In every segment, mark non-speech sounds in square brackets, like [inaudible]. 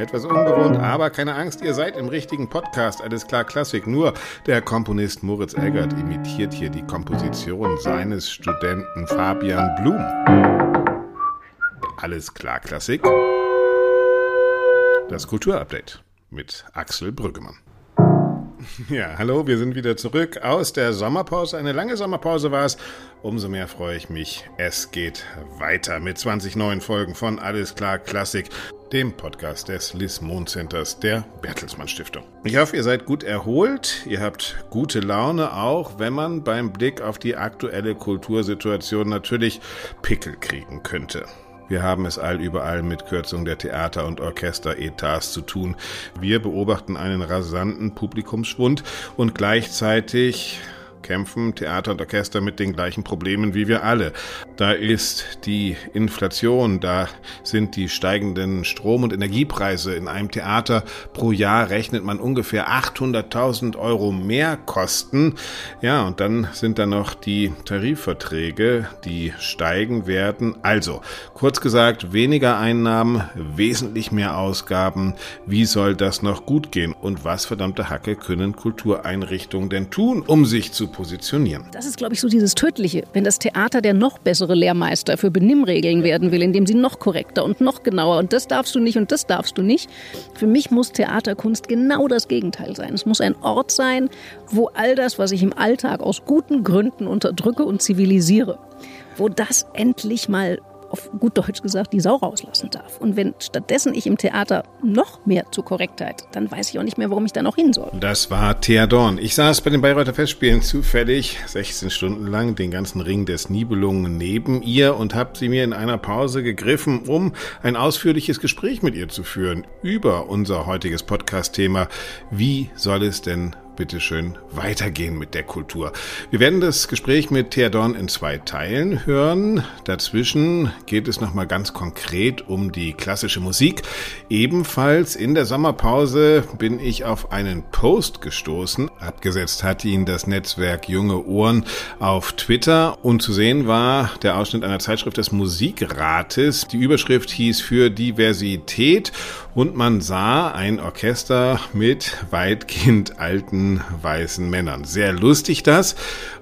Etwas ungewohnt, aber keine Angst, ihr seid im richtigen Podcast. Alles klar, Klassik. Nur der Komponist Moritz Eggert imitiert hier die Komposition seines Studenten Fabian Blum. Alles klar, Klassik. Das Kulturupdate mit Axel Brüggemann. [laughs] Ja, hallo, wir sind wieder zurück aus der Sommerpause. Eine lange Sommerpause war es. Umso mehr freue ich mich. Es geht weiter mit 20 neuen Folgen von Alles klar Klassik, dem Podcast des Liz Mohn Centers der Bertelsmann Stiftung. Ich hoffe, ihr seid gut erholt. Ihr habt gute Laune, auch wenn man beim Blick auf die aktuelle Kultursituation natürlich Pickel kriegen könnte. Wir haben es allüberall mit Kürzung der Theater- und Orchesteretats zu tun. Wir beobachten einen rasanten Publikumsschwund und gleichzeitig kämpfen Theater und Orchester mit den gleichen Problemen wie wir alle. Da ist die Inflation, da sind die steigenden Strom- und Energiepreise. In einem Theater pro Jahr rechnet man ungefähr 800.000 Euro mehr Kosten. Ja, und dann sind da noch die Tarifverträge, die steigen werden. Also, kurz gesagt, weniger Einnahmen, wesentlich mehr Ausgaben. Wie soll das noch gut gehen? Und was verdammte Hacke können Kultureinrichtungen denn tun, um sich zu positionieren. Das ist, glaube ich, so dieses Tödliche. Wenn das Theater der noch bessere Lehrmeister für Benimmregeln werden will, indem sie noch korrekter und noch genauer und das darfst du nicht und das darfst du nicht. Für mich muss Theaterkunst genau das Gegenteil sein. Es muss ein Ort sein, wo all das, was ich im Alltag aus guten Gründen unterdrücke und zivilisiere, wo das endlich mal auf gut Deutsch gesagt, die Sau rauslassen darf. Und wenn stattdessen ich im Theater noch mehr zur Korrektheit, dann weiß ich auch nicht mehr, warum ich da noch hin soll. Das war Thea Dorn. Ich saß bei den Bayreuther Festspielen zufällig 16 Stunden lang den ganzen Ring des Nibelungen neben ihr und habe sie mir in einer Pause gegriffen, um ein ausführliches Gespräch mit ihr zu führen über unser heutiges Podcast-Thema. Wie soll es denn bitteschön weitergehen mit der Kultur. Wir werden das Gespräch mit Thea Dorn in zwei Teilen hören. Dazwischen geht es nochmal ganz konkret um die klassische Musik. Ebenfalls in der Sommerpause bin ich auf einen Post gestoßen. Abgesetzt hat ihn das Netzwerk Junge Ohren auf Twitter und zu sehen war der Ausschnitt einer Zeitschrift des Musikrates. Die Überschrift hieß für Diversität und man sah ein Orchester mit weitgehend alten weißen Männern. Sehr lustig das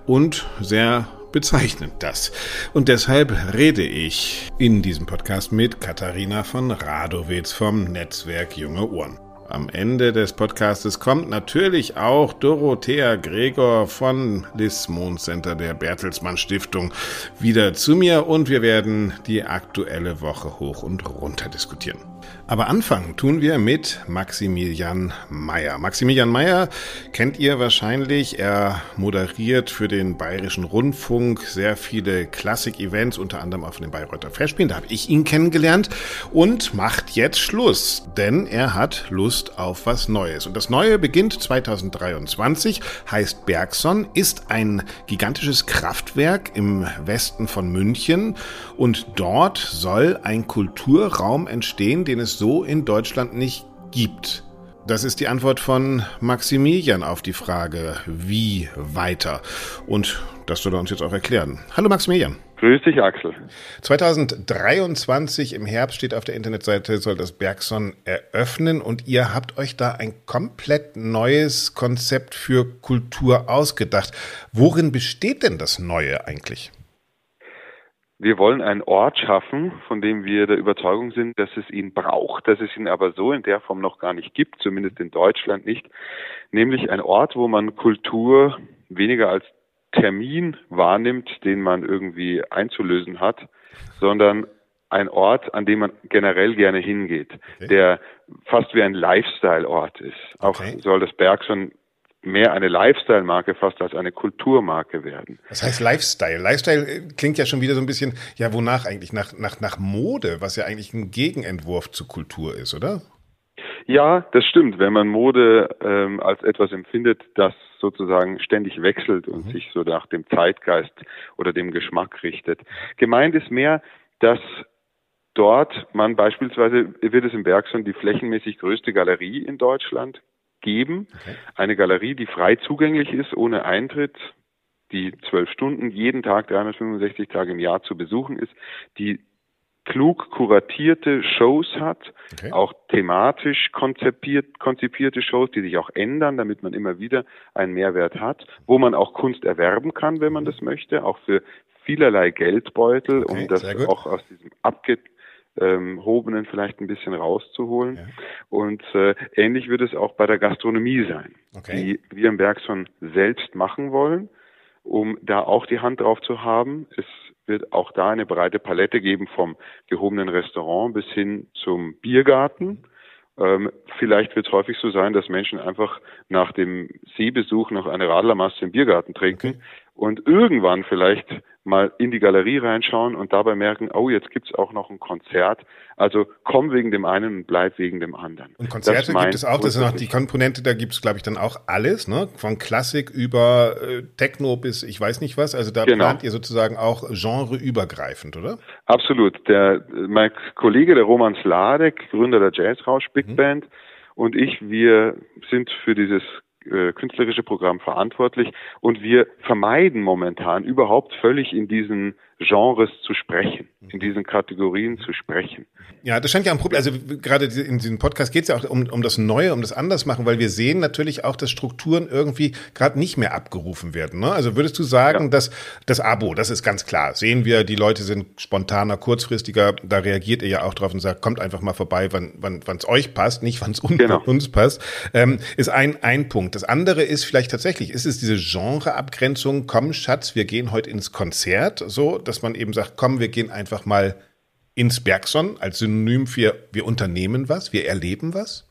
und sehr bezeichnend das. Und deshalb rede ich in diesem Podcast mit Katharina von Radowitz vom Netzwerk Junge Ohren. Am Ende des Podcastes kommt natürlich auch Dorothea Gregor von Lismon Center der Bertelsmann Stiftung wieder zu mir und wir werden die aktuelle Woche hoch und runter diskutieren. Aber anfangen tun wir mit Maximilian Mayer. Maximilian Mayer kennt ihr wahrscheinlich. Er moderiert für den Bayerischen Rundfunk sehr viele Klassik-Events, unter anderem auf den Bayreuther Festspielen. Da habe ich ihn kennengelernt und macht jetzt Schluss, denn er hat Lust auf was Neues. Und das Neue beginnt 2023, heißt Bergson, ist ein gigantisches Kraftwerk im Westen von München und dort soll ein Kulturraum entstehen, den es so in Deutschland nicht gibt. Das ist die Antwort von Maximilian auf die Frage, wie weiter. Und das soll er uns jetzt auch erklären. Hallo Maximilian. Grüß dich, Axel. 2023 im Herbst steht auf der Internetseite, soll das Bergson eröffnen und ihr habt euch da ein komplett neues Konzept für Kultur ausgedacht. Worin besteht denn das Neue eigentlich? Wir wollen einen Ort schaffen, von dem wir der Überzeugung sind, dass es ihn braucht, dass es ihn aber so in der Form noch gar nicht gibt, zumindest in Deutschland nicht, nämlich ein Ort, wo man Kultur weniger als Termin wahrnimmt, den man irgendwie einzulösen hat, sondern ein Ort, an dem man generell gerne hingeht, okay. der fast wie ein Lifestyle-Ort ist. Auch okay. soll das Berg schon mehr eine Lifestyle-Marke fast als eine Kulturmarke werden. Was heißt Lifestyle? Lifestyle äh, klingt ja schon wieder so ein bisschen, ja, wonach eigentlich? Nach, nach, nach Mode, was ja eigentlich ein Gegenentwurf zu Kultur ist, oder? Ja, das stimmt. Wenn man Mode ähm, als etwas empfindet, das sozusagen ständig wechselt und mhm. sich so nach dem Zeitgeist oder dem Geschmack richtet. Gemeint ist mehr, dass dort man beispielsweise, wird es in Bergson die flächenmäßig größte Galerie in Deutschland geben. Okay. Eine Galerie, die frei zugänglich ist, ohne Eintritt, die zwölf Stunden jeden Tag, 365 Tage im Jahr zu besuchen ist, die klug kuratierte Shows hat, okay. auch thematisch konzipiert, konzipierte Shows, die sich auch ändern, damit man immer wieder einen Mehrwert hat, wo man auch Kunst erwerben kann, wenn man das möchte, auch für vielerlei Geldbeutel, okay, um das auch aus diesem abgehobenen vielleicht ein bisschen rauszuholen. Ja. Und äh, ähnlich wird es auch bei der Gastronomie sein, okay. die wir im Bergson selbst machen wollen, um da auch die Hand drauf zu haben. Es wird auch da eine breite Palette geben vom gehobenen Restaurant bis hin zum Biergarten. Ähm, vielleicht wird es häufig so sein, dass Menschen einfach nach dem Seebesuch noch eine Radlermasse im Biergarten trinken okay. Und irgendwann vielleicht mal in die Galerie reinschauen und dabei merken, oh, jetzt gibt's auch noch ein Konzert. Also komm wegen dem einen und bleib wegen dem anderen. Und Konzerte gibt es auch, das ist noch die Komponente, da gibt's glaube ich dann auch alles, ne? Von Klassik über äh, Techno bis ich weiß nicht was. Also da genau. plant ihr sozusagen auch genreübergreifend, oder? Absolut. Der mein Kollege, der Roman Sladek, Gründer der Jazzrausch Big mhm. Band, und ich, wir sind für dieses äh, künstlerische Programm verantwortlich. Und wir vermeiden momentan überhaupt völlig in diesen Genres zu sprechen, in diesen Kategorien zu sprechen. Ja, das scheint ja ein Problem. Also gerade in diesem Podcast geht es ja auch um, um das Neue, um das Andersmachen, weil wir sehen natürlich auch, dass Strukturen irgendwie gerade nicht mehr abgerufen werden. Ne? Also würdest du sagen, ja. dass das Abo, das ist ganz klar, sehen wir, die Leute sind spontaner, kurzfristiger, da reagiert ihr ja auch drauf und sagt, kommt einfach mal vorbei, wann wann wann es euch passt, nicht wann es un genau. uns passt, ähm, ist ein ein Punkt. Das andere ist vielleicht tatsächlich, ist es diese Genreabgrenzung, komm Schatz, wir gehen heute ins Konzert, so dass man eben sagt, komm, wir gehen einfach mal ins Bergson als Synonym für wir unternehmen was, wir erleben was?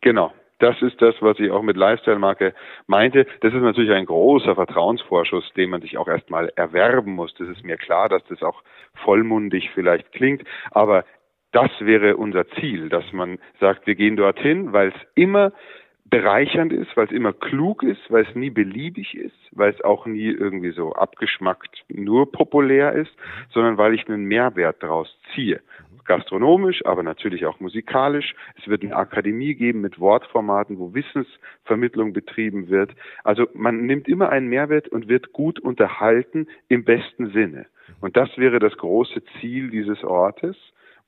Genau. Das ist das, was ich auch mit Lifestyle-Marke meinte. Das ist natürlich ein großer Vertrauensvorschuss, den man sich auch erstmal erwerben muss. Das ist mir klar, dass das auch vollmundig vielleicht klingt. Aber das wäre unser Ziel, dass man sagt, wir gehen dorthin, weil es immer bereichernd ist, weil es immer klug ist, weil es nie beliebig ist, weil es auch nie irgendwie so abgeschmackt nur populär ist, sondern weil ich einen Mehrwert daraus ziehe. Gastronomisch, aber natürlich auch musikalisch. Es wird eine Akademie geben mit Wortformaten, wo Wissensvermittlung betrieben wird. Also man nimmt immer einen Mehrwert und wird gut unterhalten im besten Sinne. Und das wäre das große Ziel dieses Ortes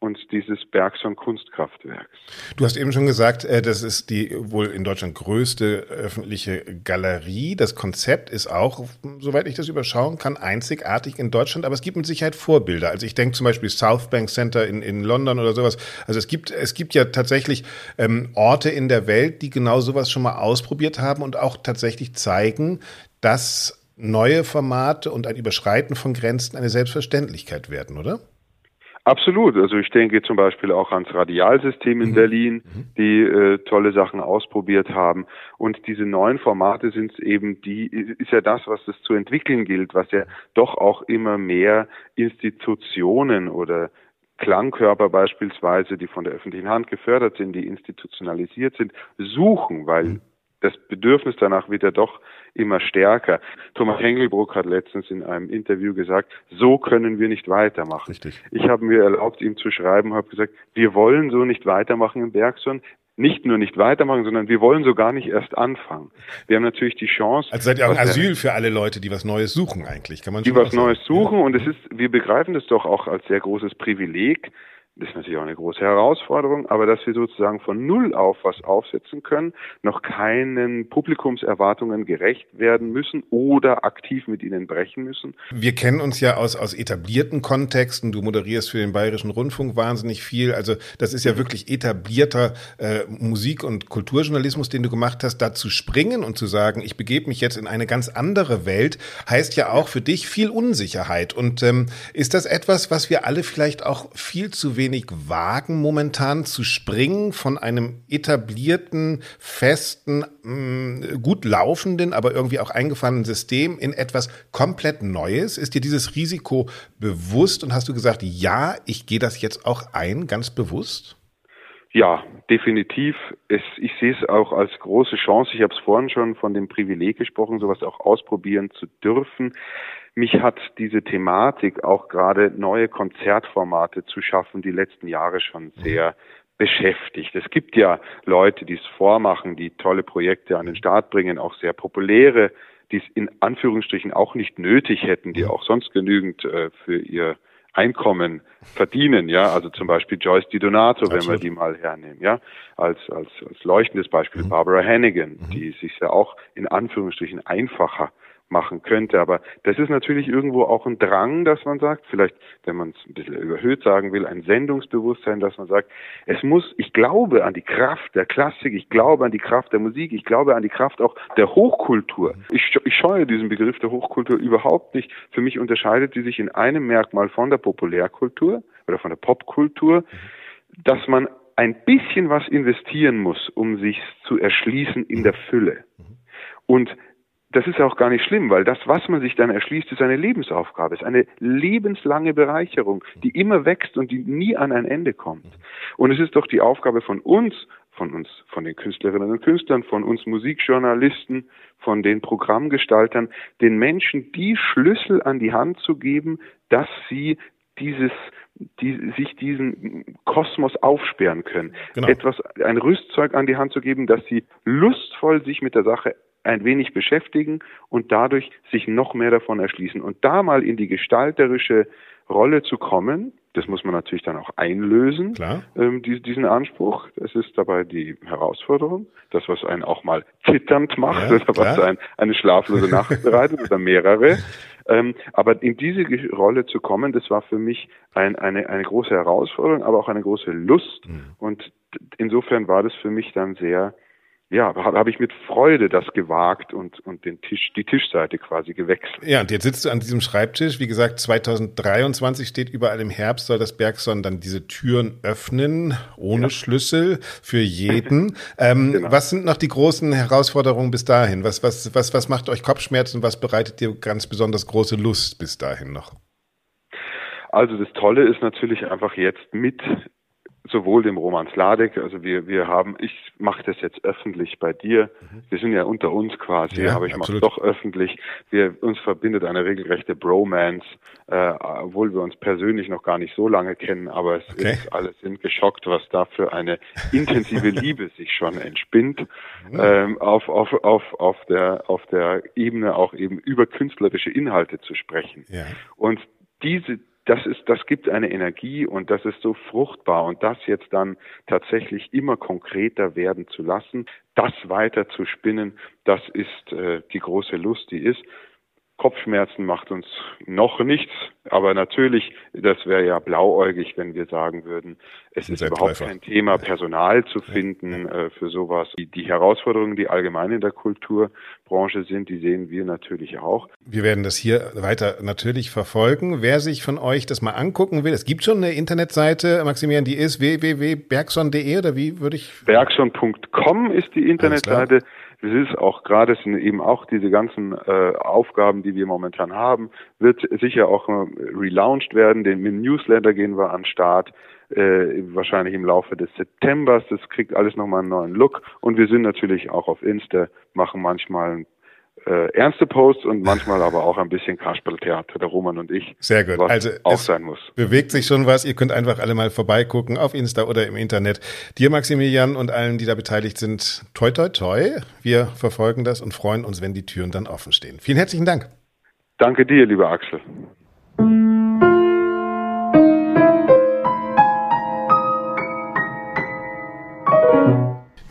und dieses Bergson Kunstkraftwerks. Du hast eben schon gesagt, äh, das ist die wohl in Deutschland größte öffentliche Galerie. Das Konzept ist auch, soweit ich das überschauen kann, einzigartig in Deutschland, aber es gibt mit Sicherheit Vorbilder. Also ich denke zum Beispiel South Bank Center in, in London oder sowas. Also es gibt, es gibt ja tatsächlich ähm, Orte in der Welt, die genau sowas schon mal ausprobiert haben und auch tatsächlich zeigen, dass neue Formate und ein Überschreiten von Grenzen eine Selbstverständlichkeit werden, oder? Absolut. Also ich denke zum Beispiel auch ans Radialsystem in mhm. Berlin, mhm. die äh, tolle Sachen ausprobiert haben. Und diese neuen Formate sind eben die, ist ja das, was es zu entwickeln gilt, was ja doch auch immer mehr Institutionen oder Klangkörper beispielsweise, die von der öffentlichen Hand gefördert sind, die institutionalisiert sind, suchen, weil mhm das Bedürfnis danach wird ja doch immer stärker. Thomas Hengelbruck hat letztens in einem Interview gesagt, so können wir nicht weitermachen. Richtig. Ich habe mir erlaubt, ihm zu schreiben, habe gesagt, wir wollen so nicht weitermachen im Bergson. Nicht nur nicht weitermachen, sondern wir wollen so gar nicht erst anfangen. Wir haben natürlich die Chance. Also seid ihr auch ein Asyl für alle Leute, die was Neues suchen eigentlich, kann man Die was Neues suchen ja. und es ist, wir begreifen das doch auch als sehr großes Privileg, das ist natürlich auch eine große Herausforderung, aber dass wir sozusagen von Null auf was aufsetzen können, noch keinen Publikumserwartungen gerecht werden müssen oder aktiv mit ihnen brechen müssen. Wir kennen uns ja aus, aus etablierten Kontexten. Du moderierst für den Bayerischen Rundfunk wahnsinnig viel. Also das ist ja wirklich etablierter äh, Musik- und Kulturjournalismus, den du gemacht hast. Da zu springen und zu sagen, ich begebe mich jetzt in eine ganz andere Welt, heißt ja auch für dich viel Unsicherheit. Und ähm, ist das etwas, was wir alle vielleicht auch viel zu wenig wenig wagen, momentan zu springen von einem etablierten, festen, mm, gut laufenden, aber irgendwie auch eingefahrenen System in etwas komplett Neues? Ist dir dieses Risiko bewusst und hast du gesagt, ja, ich gehe das jetzt auch ein, ganz bewusst? Ja, definitiv. Es, ich sehe es auch als große Chance. Ich habe es vorhin schon von dem Privileg gesprochen, sowas auch ausprobieren zu dürfen. Mich hat diese Thematik auch gerade neue Konzertformate zu schaffen, die letzten Jahre schon mhm. sehr beschäftigt. Es gibt ja Leute, die es vormachen, die tolle Projekte an den Start bringen, auch sehr populäre, die es in Anführungsstrichen auch nicht nötig hätten, die auch sonst genügend äh, für ihr Einkommen verdienen, ja, also zum Beispiel Joyce Di Donato, Absolut. wenn wir die mal hernehmen, ja, als, als, als leuchtendes Beispiel mhm. Barbara Hannigan, mhm. die sich ja auch in Anführungsstrichen einfacher machen könnte. Aber das ist natürlich irgendwo auch ein Drang, dass man sagt, vielleicht, wenn man es ein bisschen überhöht sagen will, ein Sendungsbewusstsein, dass man sagt, es muss, ich glaube an die Kraft der Klassik, ich glaube an die Kraft der Musik, ich glaube an die Kraft auch der Hochkultur. Ich, ich scheue diesen Begriff der Hochkultur überhaupt nicht. Für mich unterscheidet sie sich in einem Merkmal von der Populärkultur oder von der Popkultur, dass man ein bisschen was investieren muss, um sich zu erschließen in der Fülle. Und das ist auch gar nicht schlimm, weil das, was man sich dann erschließt, ist eine Lebensaufgabe, ist eine lebenslange Bereicherung, die immer wächst und die nie an ein Ende kommt. Und es ist doch die Aufgabe von uns, von uns, von den Künstlerinnen und Künstlern, von uns Musikjournalisten, von den Programmgestaltern, den Menschen die Schlüssel an die Hand zu geben, dass sie dieses die sich diesen Kosmos aufsperren können. Genau. Etwas, ein Rüstzeug an die Hand zu geben, dass sie lustvoll sich mit der Sache ein wenig beschäftigen und dadurch sich noch mehr davon erschließen. Und da mal in die gestalterische Rolle zu kommen, das muss man natürlich dann auch einlösen, ähm, die, diesen Anspruch. Das ist dabei die Herausforderung. Das, was einen auch mal zitternd macht ja, oder [laughs] was einen eine schlaflose Nacht [laughs] bereitet oder mehrere. Ähm, aber in diese Rolle zu kommen, das war für mich ein, eine, eine große Herausforderung, aber auch eine große Lust. Mhm. Und insofern war das für mich dann sehr ja, habe ich mit Freude das gewagt und, und den Tisch, die Tischseite quasi gewechselt. Ja, und jetzt sitzt du an diesem Schreibtisch. Wie gesagt, 2023 steht überall im Herbst, soll das Bergson dann diese Türen öffnen, ohne ja. Schlüssel für jeden. [laughs] ähm, genau. Was sind noch die großen Herausforderungen bis dahin? Was, was, was, was macht euch Kopfschmerzen? Was bereitet dir ganz besonders große Lust bis dahin noch? Also das Tolle ist natürlich einfach jetzt mit sowohl dem Roman Sladek, also wir, wir haben, ich mache das jetzt öffentlich bei dir. Mhm. Wir sind ja unter uns quasi, ja, aber ich mache doch öffentlich. Wir uns verbindet eine regelrechte Bromance, äh, obwohl wir uns persönlich noch gar nicht so lange kennen, aber es okay. ist, alle sind geschockt, was da für eine intensive [laughs] Liebe sich schon entspinnt mhm. ähm, auf, auf, auf, auf der auf der Ebene auch eben über künstlerische Inhalte zu sprechen. Ja. Und diese das ist, das gibt eine Energie und das ist so fruchtbar und das jetzt dann tatsächlich immer konkreter werden zu lassen, das weiter zu spinnen, das ist äh, die große Lust, die ist. Kopfschmerzen macht uns noch nichts, aber natürlich, das wäre ja blauäugig, wenn wir sagen würden, es ist überhaupt kein Thema, Personal zu finden äh, für sowas. Die, die Herausforderungen, die allgemein in der Kulturbranche sind, die sehen wir natürlich auch. Wir werden das hier weiter natürlich verfolgen. Wer sich von euch das mal angucken will, es gibt schon eine Internetseite, Maximilian, die ist www.bergson.de oder wie würde ich? Bergson.com ist die Internetseite. Es ist auch gerade, sind eben auch diese ganzen äh, Aufgaben, die wir momentan haben, wird sicher auch äh, relaunched werden. Den, dem Newsletter gehen wir an Start, äh, wahrscheinlich im Laufe des Septembers. Das kriegt alles nochmal einen neuen Look. Und wir sind natürlich auch auf Insta, machen manchmal ein äh, ernste Posts und manchmal aber auch ein bisschen Kasperltheater, der Roman und ich. Sehr gut. also auch sein muss. Bewegt sich schon was. Ihr könnt einfach alle mal vorbeigucken auf Insta oder im Internet. Dir, Maximilian, und allen, die da beteiligt sind, toi toi toi. Wir verfolgen das und freuen uns, wenn die Türen dann offen stehen. Vielen herzlichen Dank. Danke dir, lieber Axel.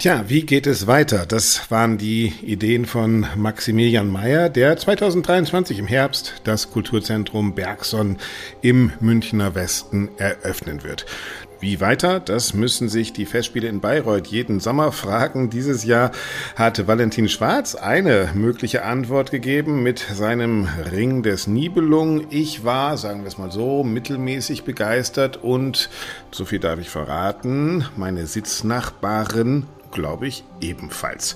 Tja, wie geht es weiter? Das waren die Ideen von Maximilian Mayer, der 2023 im Herbst das Kulturzentrum Bergson im Münchner Westen eröffnen wird. Wie weiter? Das müssen sich die Festspiele in Bayreuth jeden Sommer fragen. Dieses Jahr hatte Valentin Schwarz eine mögliche Antwort gegeben mit seinem Ring des Nibelung. Ich war, sagen wir es mal so, mittelmäßig begeistert und, so viel darf ich verraten, meine Sitznachbarin glaube ich, ebenfalls.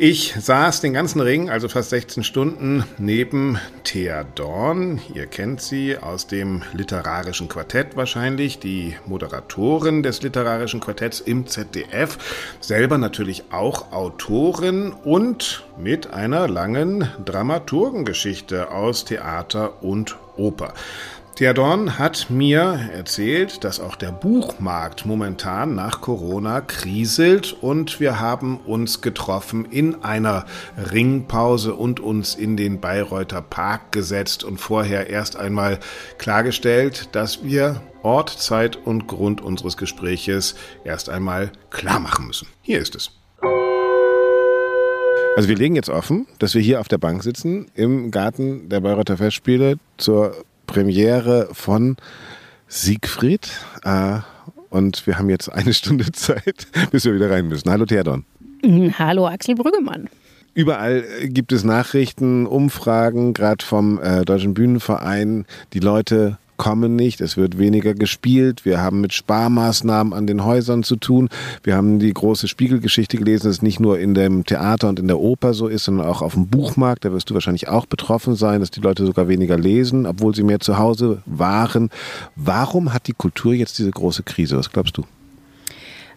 Ich saß den ganzen Ring, also fast 16 Stunden, neben Thea Dorn. Ihr kennt sie aus dem literarischen Quartett wahrscheinlich, die Moderatorin des literarischen Quartetts im ZDF, selber natürlich auch Autorin und mit einer langen Dramaturgengeschichte aus Theater und Oper. Der Dorn hat mir erzählt, dass auch der Buchmarkt momentan nach Corona kriselt und wir haben uns getroffen in einer Ringpause und uns in den Bayreuther Park gesetzt und vorher erst einmal klargestellt, dass wir Ort, Zeit und Grund unseres Gespräches erst einmal klar machen müssen. Hier ist es. Also wir legen jetzt offen, dass wir hier auf der Bank sitzen im Garten der Bayreuther Festspiele zur Premiere von Siegfried. Äh, und wir haben jetzt eine Stunde [laughs] Zeit, bis wir wieder rein müssen. Hallo Theodon. Mhm, hallo Axel Brüggemann. Überall gibt es Nachrichten, Umfragen, gerade vom äh, Deutschen Bühnenverein. Die Leute kommen nicht, es wird weniger gespielt, wir haben mit Sparmaßnahmen an den Häusern zu tun, wir haben die große Spiegelgeschichte gelesen, dass es nicht nur in dem Theater und in der Oper so ist, sondern auch auf dem Buchmarkt, da wirst du wahrscheinlich auch betroffen sein, dass die Leute sogar weniger lesen, obwohl sie mehr zu Hause waren. Warum hat die Kultur jetzt diese große Krise? Was glaubst du?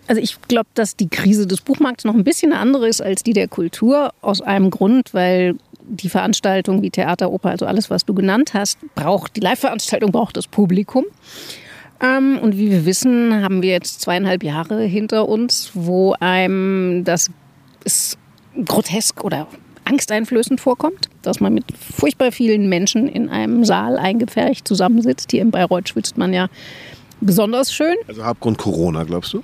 Also ich glaube, dass die Krise des Buchmarkts noch ein bisschen eine andere ist als die der Kultur. Aus einem Grund, weil die Veranstaltung wie Theater, Oper, also alles, was du genannt hast, braucht, die Live-Veranstaltung braucht das Publikum. Ähm, und wie wir wissen, haben wir jetzt zweieinhalb Jahre hinter uns, wo einem das ist grotesk oder angsteinflößend vorkommt, dass man mit furchtbar vielen Menschen in einem Saal eingepfercht zusammensitzt. Hier in Bayreuth schwitzt man ja besonders schön. Also Hauptgrund Corona, glaubst du?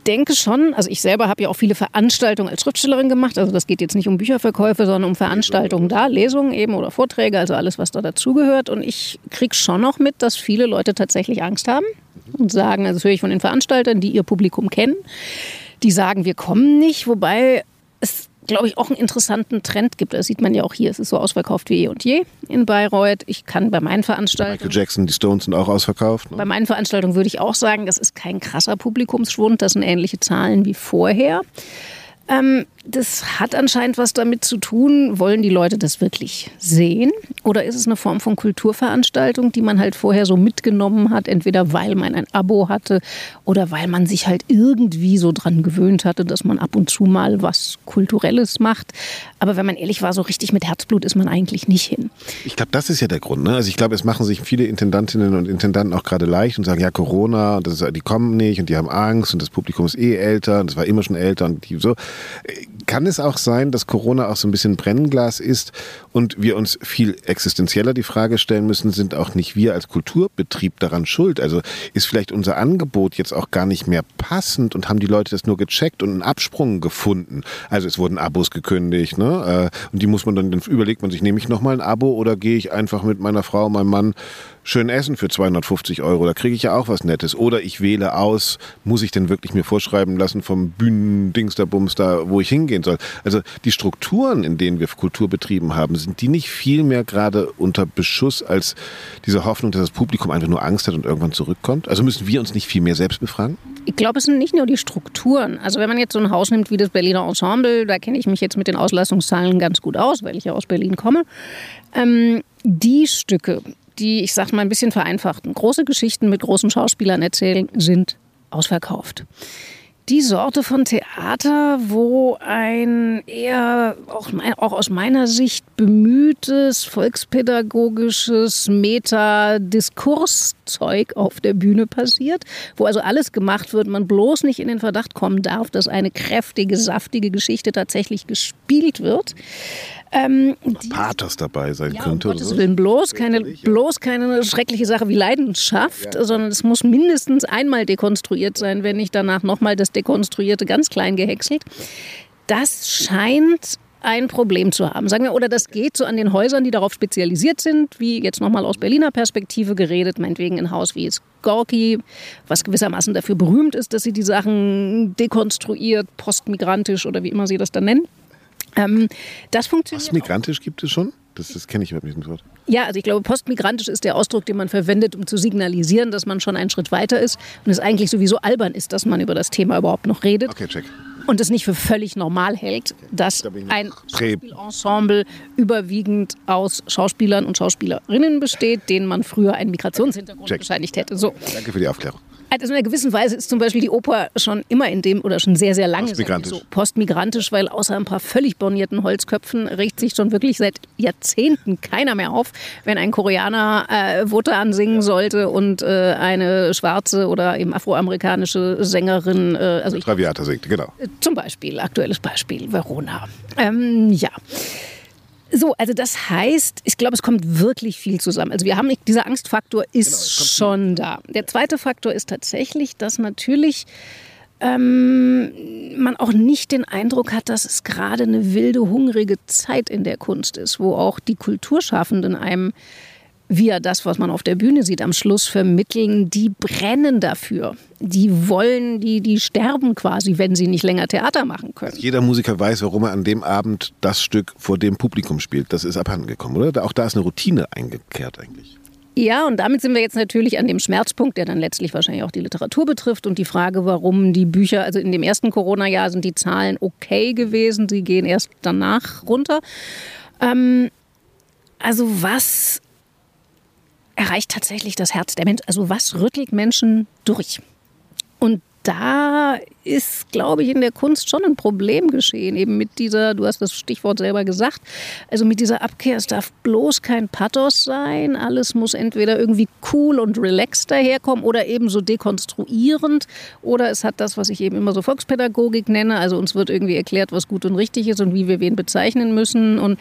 Ich denke schon, also ich selber habe ja auch viele Veranstaltungen als Schriftstellerin gemacht. Also das geht jetzt nicht um Bücherverkäufe, sondern um Veranstaltungen da, Lesungen eben oder Vorträge, also alles, was da dazugehört. Und ich kriege schon noch mit, dass viele Leute tatsächlich Angst haben und sagen, also das höre ich von den Veranstaltern, die ihr Publikum kennen, die sagen, wir kommen nicht, wobei es glaube ich, auch einen interessanten Trend gibt. Das sieht man ja auch hier. Es ist so ausverkauft wie eh und je in Bayreuth. Ich kann bei meinen Veranstaltungen. Michael Jackson, die Stones sind auch ausverkauft. Ne? Bei meinen Veranstaltungen würde ich auch sagen, das ist kein krasser Publikumsschwund. Das sind ähnliche Zahlen wie vorher. Ähm, das hat anscheinend was damit zu tun, wollen die Leute das wirklich sehen? Oder ist es eine Form von Kulturveranstaltung, die man halt vorher so mitgenommen hat, entweder weil man ein Abo hatte oder weil man sich halt irgendwie so dran gewöhnt hatte, dass man ab und zu mal was Kulturelles macht. Aber wenn man ehrlich war, so richtig mit Herzblut ist man eigentlich nicht hin. Ich glaube, das ist ja der Grund. Ne? Also ich glaube, es machen sich viele Intendantinnen und Intendanten auch gerade leicht und sagen, ja, Corona, und das ist, die kommen nicht und die haben Angst und das Publikum ist eh älter und das war immer schon älter und die so kann es auch sein, dass Corona auch so ein bisschen Brennglas ist und wir uns viel existenzieller die Frage stellen müssen, sind auch nicht wir als Kulturbetrieb daran schuld? Also ist vielleicht unser Angebot jetzt auch gar nicht mehr passend und haben die Leute das nur gecheckt und einen Absprung gefunden? Also es wurden Abos gekündigt, ne? Äh, und die muss man dann, dann überlegt man sich, nehme ich nochmal ein Abo oder gehe ich einfach mit meiner Frau, meinem Mann schön essen für 250 Euro. Da kriege ich ja auch was Nettes. Oder ich wähle aus, muss ich denn wirklich mir vorschreiben lassen vom Bühnendingsterbums da, wo ich hingehen soll. Also die Strukturen, in denen wir Kultur betrieben haben, sind die nicht viel mehr gerade unter Beschuss als diese Hoffnung, dass das Publikum einfach nur Angst hat und irgendwann zurückkommt? Also müssen wir uns nicht viel mehr selbst befragen? Ich glaube, es sind nicht nur die Strukturen. Also wenn man jetzt so ein Haus nimmt wie das Berliner Ensemble, da kenne ich mich jetzt mit den Auslastungszahlen ganz gut aus, weil ich ja aus Berlin komme. Ähm, die Stücke, die, ich sag mal ein bisschen vereinfachten, große Geschichten mit großen Schauspielern erzählen, sind ausverkauft. Die Sorte von Theater, wo ein eher auch, auch aus meiner Sicht bemühtes volkspädagogisches Meta-Diskurszeug auf der Bühne passiert, wo also alles gemacht wird, man bloß nicht in den Verdacht kommen darf, dass eine kräftige, saftige Geschichte tatsächlich gespielt wird. Ähm, Pathos dabei sein ja, könnte. Um Gottes Willen bloß keine, bloß keine schreckliche Sache wie Leidenschaft, ja. sondern es muss mindestens einmal dekonstruiert sein, wenn nicht danach nochmal das Dekonstruierte ganz klein gehäckselt. Das scheint ein Problem zu haben. Sagen wir, oder das geht so an den Häusern, die darauf spezialisiert sind, wie jetzt nochmal aus Berliner Perspektive geredet, meinetwegen ein Haus wie es Gorki, was gewissermaßen dafür berühmt ist, dass sie die Sachen dekonstruiert, postmigrantisch oder wie immer sie das dann nennen. Ähm, das funktioniert. Was migrantisch auch. gibt es schon? Das, das kenne ich überhaupt nicht. Wort. Ja, also ich glaube, postmigrantisch ist der Ausdruck, den man verwendet, um zu signalisieren, dass man schon einen Schritt weiter ist und es eigentlich sowieso albern ist, dass man über das Thema überhaupt noch redet. Okay, check. Und es nicht für völlig normal hält, dass ein Schauspielensemble überwiegend aus Schauspielern und Schauspielerinnen besteht, denen man früher einen Migrationshintergrund check. bescheinigt hätte. So. Danke für die Aufklärung. Also in einer gewissen Weise ist zum Beispiel die Oper schon immer in dem oder schon sehr, sehr lange postmigrantisch. so postmigrantisch, weil außer ein paar völlig bornierten Holzköpfen regt sich schon wirklich seit Jahrzehnten keiner mehr auf, wenn ein Koreaner äh, Wotan singen sollte und äh, eine schwarze oder eben afroamerikanische Sängerin. Äh, also Traviata singt, genau. Zum Beispiel, aktuelles Beispiel, Verona. Ähm, ja. So, also das heißt, ich glaube, es kommt wirklich viel zusammen. Also wir haben, dieser Angstfaktor ist genau, schon da. Der zweite Faktor ist tatsächlich, dass natürlich ähm, man auch nicht den Eindruck hat, dass es gerade eine wilde, hungrige Zeit in der Kunst ist, wo auch die Kulturschaffenden einem via das, was man auf der Bühne sieht, am Schluss vermitteln, die brennen dafür. Die wollen, die, die sterben quasi, wenn sie nicht länger Theater machen können. Jeder Musiker weiß, warum er an dem Abend das Stück vor dem Publikum spielt. Das ist abhandengekommen, oder? Auch da ist eine Routine eingekehrt eigentlich. Ja, und damit sind wir jetzt natürlich an dem Schmerzpunkt, der dann letztlich wahrscheinlich auch die Literatur betrifft und die Frage, warum die Bücher, also in dem ersten Corona-Jahr sind die Zahlen okay gewesen, sie gehen erst danach runter. Ähm, also was erreicht tatsächlich das Herz der Menschen. Also was rüttelt Menschen durch? Und da ist, glaube ich, in der Kunst schon ein Problem geschehen. Eben mit dieser, du hast das Stichwort selber gesagt, also mit dieser Abkehr, es darf bloß kein Pathos sein. Alles muss entweder irgendwie cool und relaxed daherkommen oder eben so dekonstruierend. Oder es hat das, was ich eben immer so Volkspädagogik nenne. Also uns wird irgendwie erklärt, was gut und richtig ist und wie wir wen bezeichnen müssen. Und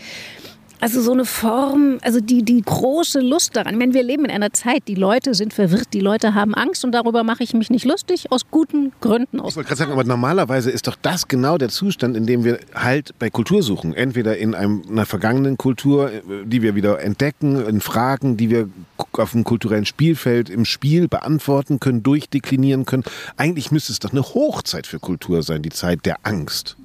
also so eine Form, also die, die große Lust daran. Ich meine, wir leben in einer Zeit, die Leute sind verwirrt, die Leute haben Angst und darüber mache ich mich nicht lustig, aus guten Gründen. Ich wollte gerade sagen, aber normalerweise ist doch das genau der Zustand, in dem wir halt bei Kultur suchen. Entweder in einem, einer vergangenen Kultur, die wir wieder entdecken, in Fragen, die wir auf dem kulturellen Spielfeld im Spiel beantworten können, durchdeklinieren können. Eigentlich müsste es doch eine Hochzeit für Kultur sein, die Zeit der Angst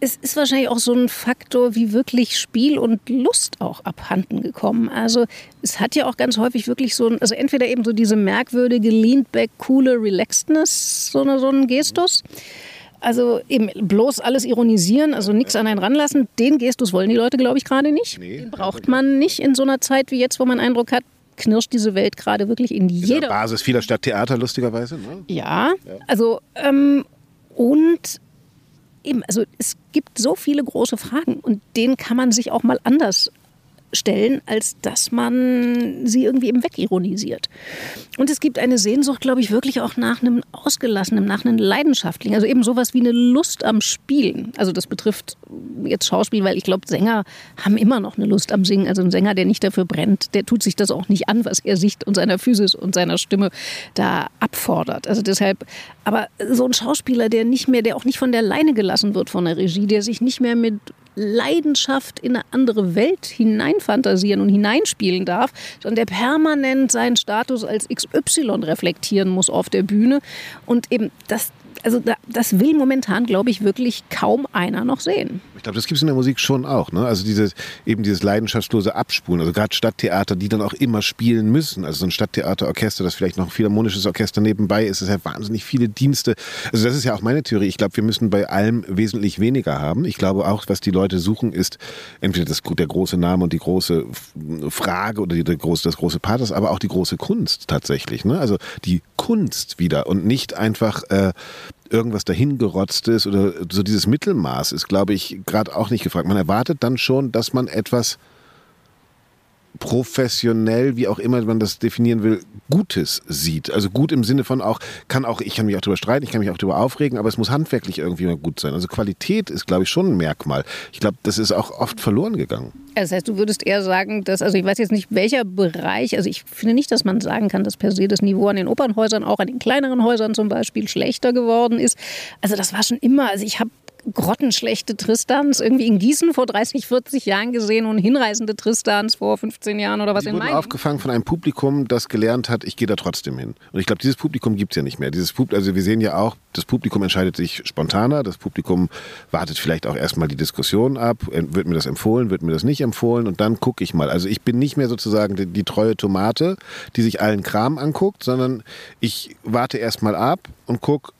es ist wahrscheinlich auch so ein Faktor wie wirklich Spiel und Lust auch abhanden gekommen. Also es hat ja auch ganz häufig wirklich so ein, also entweder eben so diese merkwürdige leaned back, coole Relaxedness, so, eine, so ein Gestus. Also eben bloß alles ironisieren, also nichts an einen ranlassen. Den Gestus wollen die Leute, glaube ich, gerade nicht. Den braucht man nicht in so einer Zeit wie jetzt, wo man Eindruck hat, knirscht diese Welt gerade wirklich in jeder... Basis vieler Stadttheater, lustigerweise. Ne? Ja, ja, also ähm, und eben, also es gibt so viele große Fragen und denen kann man sich auch mal anders stellen, als dass man sie irgendwie eben wegironisiert. Und es gibt eine Sehnsucht, glaube ich, wirklich auch nach einem Ausgelassenen, nach einem Leidenschaftlichen. Also eben sowas wie eine Lust am Spielen. Also das betrifft jetzt Schauspiel, weil ich glaube, Sänger haben immer noch eine Lust am Singen. Also ein Sänger, der nicht dafür brennt, der tut sich das auch nicht an, was er sich und seiner Physis und seiner Stimme da abfordert. Also deshalb, aber so ein Schauspieler, der nicht mehr, der auch nicht von der Leine gelassen wird von der Regie, der sich nicht mehr mit Leidenschaft in eine andere Welt hineinfantasieren und hineinspielen darf, sondern der permanent seinen Status als XY reflektieren muss auf der Bühne. Und eben das, also das will momentan, glaube ich, wirklich kaum einer noch sehen. Ich glaube, das gibt es in der Musik schon auch. Ne? Also dieses, eben dieses leidenschaftslose Abspulen. Also gerade Stadttheater, die dann auch immer spielen müssen. Also so ein Stadttheaterorchester, das vielleicht noch ein philharmonisches Orchester nebenbei ist, es hat wahnsinnig viele Dienste. Also das ist ja auch meine Theorie. Ich glaube, wir müssen bei allem wesentlich weniger haben. Ich glaube auch, was die Leute suchen, ist entweder das, der große Name und die große Frage oder die, große, das große Pathos, aber auch die große Kunst tatsächlich. Ne? Also die Kunst wieder und nicht einfach äh, irgendwas dahingerotztes oder so dieses Mittelmaß ist, glaube ich, gerade auch nicht gefragt. Man erwartet dann schon, dass man etwas professionell, wie auch immer man das definieren will, Gutes sieht. Also gut im Sinne von auch, kann auch, ich kann mich auch darüber streiten, ich kann mich auch darüber aufregen, aber es muss handwerklich irgendwie mal gut sein. Also Qualität ist, glaube ich, schon ein Merkmal. Ich glaube, das ist auch oft verloren gegangen. Das heißt, du würdest eher sagen, dass, also ich weiß jetzt nicht, welcher Bereich, also ich finde nicht, dass man sagen kann, dass per se das Niveau an den Opernhäusern, auch an den kleineren Häusern zum Beispiel, schlechter geworden ist. Also das war schon immer, also ich habe grottenschlechte Tristans irgendwie in Gießen vor 30, 40 Jahren gesehen und hinreisende Tristans vor 15 Jahren oder was Die in wurden aufgefangen von einem Publikum, das gelernt hat, ich gehe da trotzdem hin. Und ich glaube, dieses Publikum gibt es ja nicht mehr. Dieses Pub also wir sehen ja auch, das Publikum entscheidet sich spontaner, das Publikum wartet vielleicht auch erstmal die Diskussion ab, wird mir das empfohlen, wird mir das nicht empfohlen und dann gucke ich mal. Also ich bin nicht mehr sozusagen die, die treue Tomate, die sich allen Kram anguckt, sondern ich warte erstmal ab und gucke,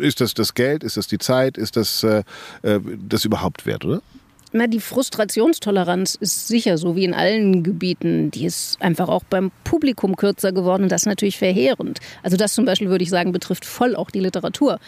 ist das das Geld, ist das die Zeit, ist das äh, äh, das überhaupt wert, oder? Na, die Frustrationstoleranz ist sicher so wie in allen Gebieten. Die ist einfach auch beim Publikum kürzer geworden und das ist natürlich verheerend. Also das zum Beispiel würde ich sagen, betrifft voll auch die Literatur.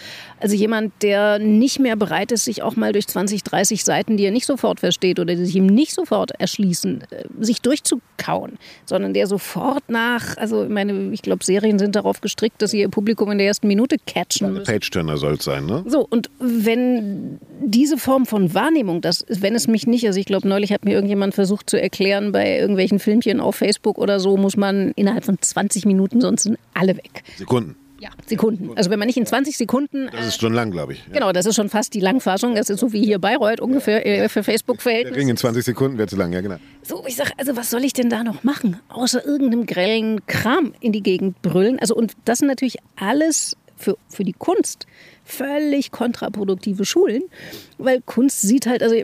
Also jemand, der nicht mehr bereit ist, sich auch mal durch 20, 30 Seiten, die er nicht sofort versteht oder die sich ihm nicht sofort erschließen, äh, sich durchzukauen, sondern der sofort nach, also ich meine, ich glaube, Serien sind darauf gestrickt, dass sie ihr Publikum in der ersten Minute catchen. Page-Turner soll es sein, ne? So, und wenn diese Form von Wahrnehmung, das, wenn es mich nicht, also ich glaube, neulich hat mir irgendjemand versucht zu erklären, bei irgendwelchen Filmchen auf Facebook oder so, muss man innerhalb von 20 Minuten, sonst sind alle weg. Sekunden. Ja, Sekunden. Also wenn man nicht in 20 Sekunden. Das ist schon lang, glaube ich. Ja. Genau, das ist schon fast die Langfassung. Das ist so wie hier Bayreuth ungefähr äh, für Facebook-Verhältnisse. Ring in 20 Sekunden wäre zu lang, ja genau. So, ich sage, also was soll ich denn da noch machen? Außer irgendeinem grellen Kram in die Gegend brüllen. Also und das sind natürlich alles für, für die Kunst völlig kontraproduktive Schulen, weil Kunst sieht halt, also,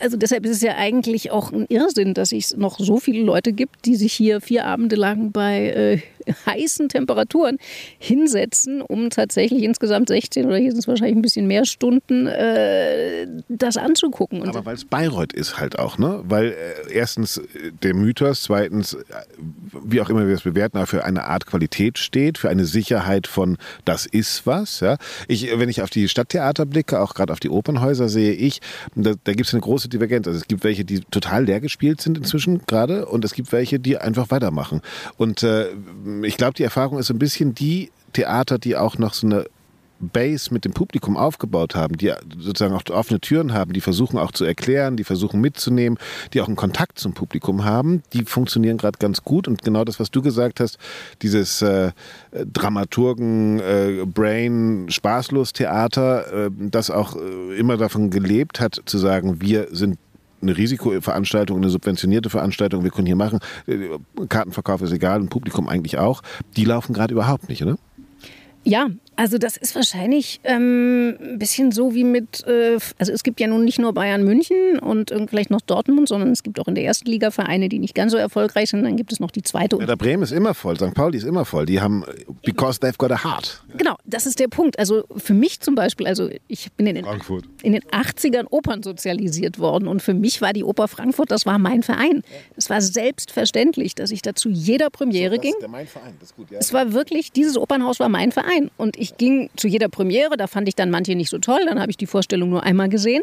also deshalb ist es ja eigentlich auch ein Irrsinn, dass es noch so viele Leute gibt, die sich hier vier Abende lang bei äh, [laughs] heißen Temperaturen hinsetzen, um tatsächlich insgesamt 16 oder hier sind es wahrscheinlich ein bisschen mehr Stunden äh, das anzugucken. Und Aber weil es Bayreuth ist halt auch, ne? Weil äh, erstens äh, der Mythos, zweitens, äh, wie auch immer wir es bewerten, für eine Art Qualität steht, für eine Sicherheit von das ist was. Ja? Ich, wenn ich auf die Stadttheater blicke, auch gerade auf die Opernhäuser, sehe ich, da, da gibt es eine große Divergenz. Also es gibt welche, die total leer gespielt sind inzwischen gerade und es gibt welche, die einfach weitermachen. Und äh, ich glaube, die Erfahrung ist so ein bisschen die Theater, die auch noch so eine Base mit dem Publikum aufgebaut haben, die sozusagen auch offene Türen haben, die versuchen auch zu erklären, die versuchen mitzunehmen, die auch einen Kontakt zum Publikum haben, die funktionieren gerade ganz gut. Und genau das, was du gesagt hast, dieses äh, Dramaturgen, äh, äh, das auch äh, immer davon gelebt hat, zu sagen, wir sind eine Risikoveranstaltung, eine subventionierte Veranstaltung, wir können hier machen, äh, Kartenverkauf ist egal und Publikum eigentlich auch, die laufen gerade überhaupt nicht, oder? Ja, also das ist wahrscheinlich ähm, ein bisschen so wie mit, äh, also es gibt ja nun nicht nur Bayern München und vielleicht noch Dortmund, sondern es gibt auch in der ersten Liga Vereine, die nicht ganz so erfolgreich sind. Dann gibt es noch die zweite. Ja, der Bremen ist immer voll, St. Pauli ist immer voll. Die haben, because they've got a heart. Genau, das ist der Punkt. Also für mich zum Beispiel, also ich bin in den, Frankfurt. in den 80ern Opern sozialisiert worden und für mich war die Oper Frankfurt, das war mein Verein. Es war selbstverständlich, dass ich da zu jeder Premiere so, ging. Der mein Verein, das ist gut, ja. Es war wirklich, dieses Opernhaus war mein Verein und ich ging zu jeder Premiere, da fand ich dann manche nicht so toll, dann habe ich die Vorstellung nur einmal gesehen.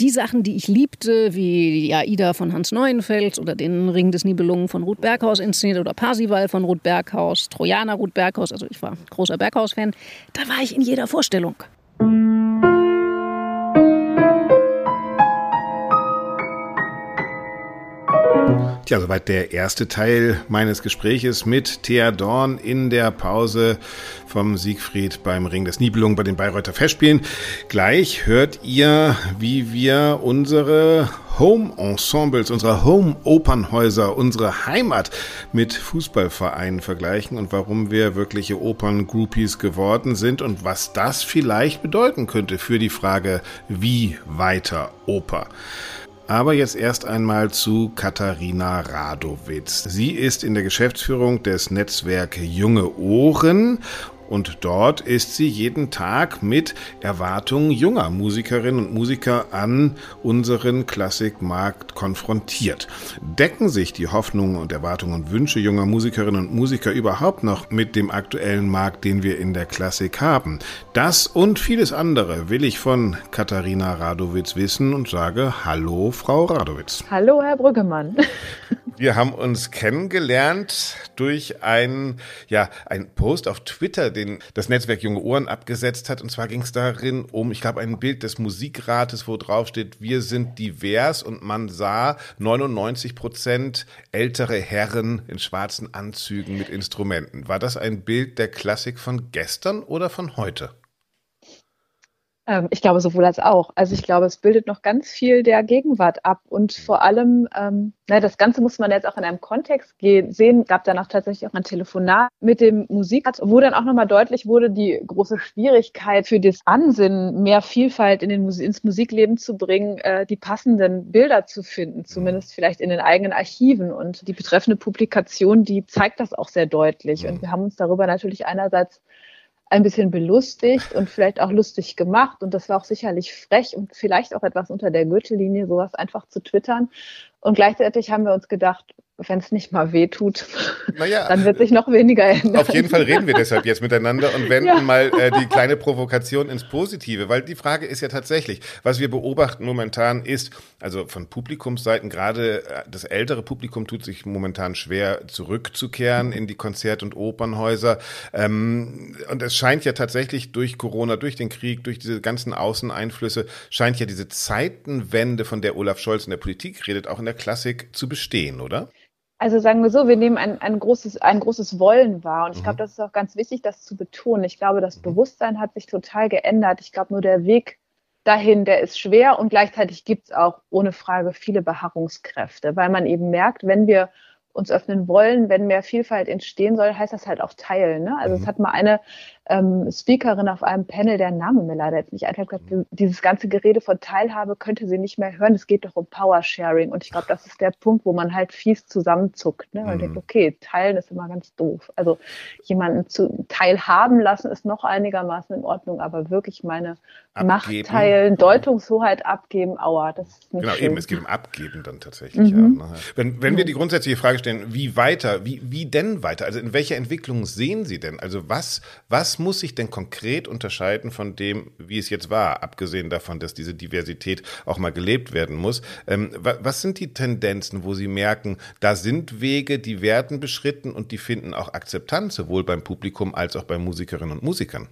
Die Sachen, die ich liebte, wie die Aida von Hans Neuenfels oder den Ring des Nibelungen von Ruth Berghaus inszeniert oder Parsival von Ruth Berghaus, Trojaner Ruth Berghaus, also ich war großer Berghaus-Fan, da war ich in jeder Vorstellung. Ja, soweit der erste Teil meines Gespräches mit Thea Dorn in der Pause vom Siegfried beim Ring des Nibelungen bei den Bayreuther Festspielen. Gleich hört ihr, wie wir unsere Home-Ensembles, unsere Home-Opernhäuser, unsere Heimat mit Fußballvereinen vergleichen und warum wir wirkliche Opern-Groupies geworden sind und was das vielleicht bedeuten könnte für die Frage, wie weiter Oper. Aber jetzt erst einmal zu Katharina Radowitz. Sie ist in der Geschäftsführung des Netzwerk Junge Ohren und dort ist sie jeden Tag mit Erwartungen junger Musikerinnen und Musiker an unseren Klassikmarkt konfrontiert. Decken sich die Hoffnungen und Erwartungen und Wünsche junger Musikerinnen und Musiker überhaupt noch mit dem aktuellen Markt, den wir in der Klassik haben? Das und vieles andere will ich von Katharina Radowitz wissen und sage Hallo, Frau Radowitz. Hallo, Herr Brüggemann. [laughs] Wir haben uns kennengelernt durch einen, ja, einen Post auf Twitter, den das Netzwerk Junge Ohren abgesetzt hat. Und zwar ging es darin um, ich glaube, ein Bild des Musikrates, wo drauf steht, wir sind divers und man sah 99 Prozent ältere Herren in schwarzen Anzügen mit Instrumenten. War das ein Bild der Klassik von gestern oder von heute? Ähm, ich glaube sowohl als auch. Also ich glaube, es bildet noch ganz viel der Gegenwart ab und vor allem, ähm, na, das Ganze muss man jetzt auch in einem Kontext gehen, sehen. Gab danach tatsächlich auch ein Telefonat mit dem Musikarzt, wo dann auch nochmal deutlich wurde, die große Schwierigkeit für das Ansinnen, mehr Vielfalt in den Mus ins Musikleben zu bringen, äh, die passenden Bilder zu finden, zumindest vielleicht in den eigenen Archiven. Und die betreffende Publikation, die zeigt das auch sehr deutlich. Und wir haben uns darüber natürlich einerseits ein bisschen belustigt und vielleicht auch lustig gemacht. Und das war auch sicherlich frech und vielleicht auch etwas unter der Gürtellinie, sowas einfach zu twittern. Und gleichzeitig haben wir uns gedacht, wenn es nicht mal weh tut, [laughs] naja, dann wird sich noch weniger ändern. Auf jeden Fall reden wir deshalb jetzt miteinander und wenden ja. mal äh, die kleine Provokation ins Positive, weil die Frage ist ja tatsächlich, was wir beobachten momentan ist, also von Publikumsseiten, gerade äh, das ältere Publikum tut sich momentan schwer zurückzukehren in die Konzert- und Opernhäuser. Ähm, und es scheint ja tatsächlich durch Corona, durch den Krieg, durch diese ganzen Außeneinflüsse, scheint ja diese Zeitenwende, von der Olaf Scholz in der Politik redet, auch in der Klassik zu bestehen, oder? Also sagen wir so, wir nehmen ein, ein, großes, ein großes Wollen wahr. Und ich glaube, mhm. das ist auch ganz wichtig, das zu betonen. Ich glaube, das mhm. Bewusstsein hat sich total geändert. Ich glaube, nur der Weg dahin, der ist schwer und gleichzeitig gibt es auch ohne Frage viele Beharrungskräfte, weil man eben merkt, wenn wir uns öffnen wollen, wenn mehr Vielfalt entstehen soll, heißt das halt auch teilen. Ne? Also mhm. es hat mal eine ähm, Speakerin auf einem Panel, der Name mir leider jetzt nicht einfällt, gesagt, mhm. dieses ganze Gerede von Teilhabe könnte sie nicht mehr hören. Es geht doch um Power Sharing. Und ich glaube, das ist der Punkt, wo man halt fies zusammenzuckt. Ne? Man mhm. denkt, okay, teilen ist immer ganz doof. Also jemanden zu teilhaben lassen ist noch einigermaßen in Ordnung, aber wirklich meine abgeben. Macht teilen, Deutungshoheit abgeben, aua, das ist nicht Genau, schön. eben, es geht um Abgeben dann tatsächlich. Mhm. Ja, wenn, wenn wir die grundsätzliche Frage stellen, wie weiter, wie, wie denn weiter? Also in welcher Entwicklung sehen Sie denn? Also was, was was muss sich denn konkret unterscheiden von dem, wie es jetzt war, abgesehen davon, dass diese Diversität auch mal gelebt werden muss? Ähm, was sind die Tendenzen, wo Sie merken, da sind Wege, die werden beschritten und die finden auch Akzeptanz, sowohl beim Publikum als auch bei Musikerinnen und Musikern?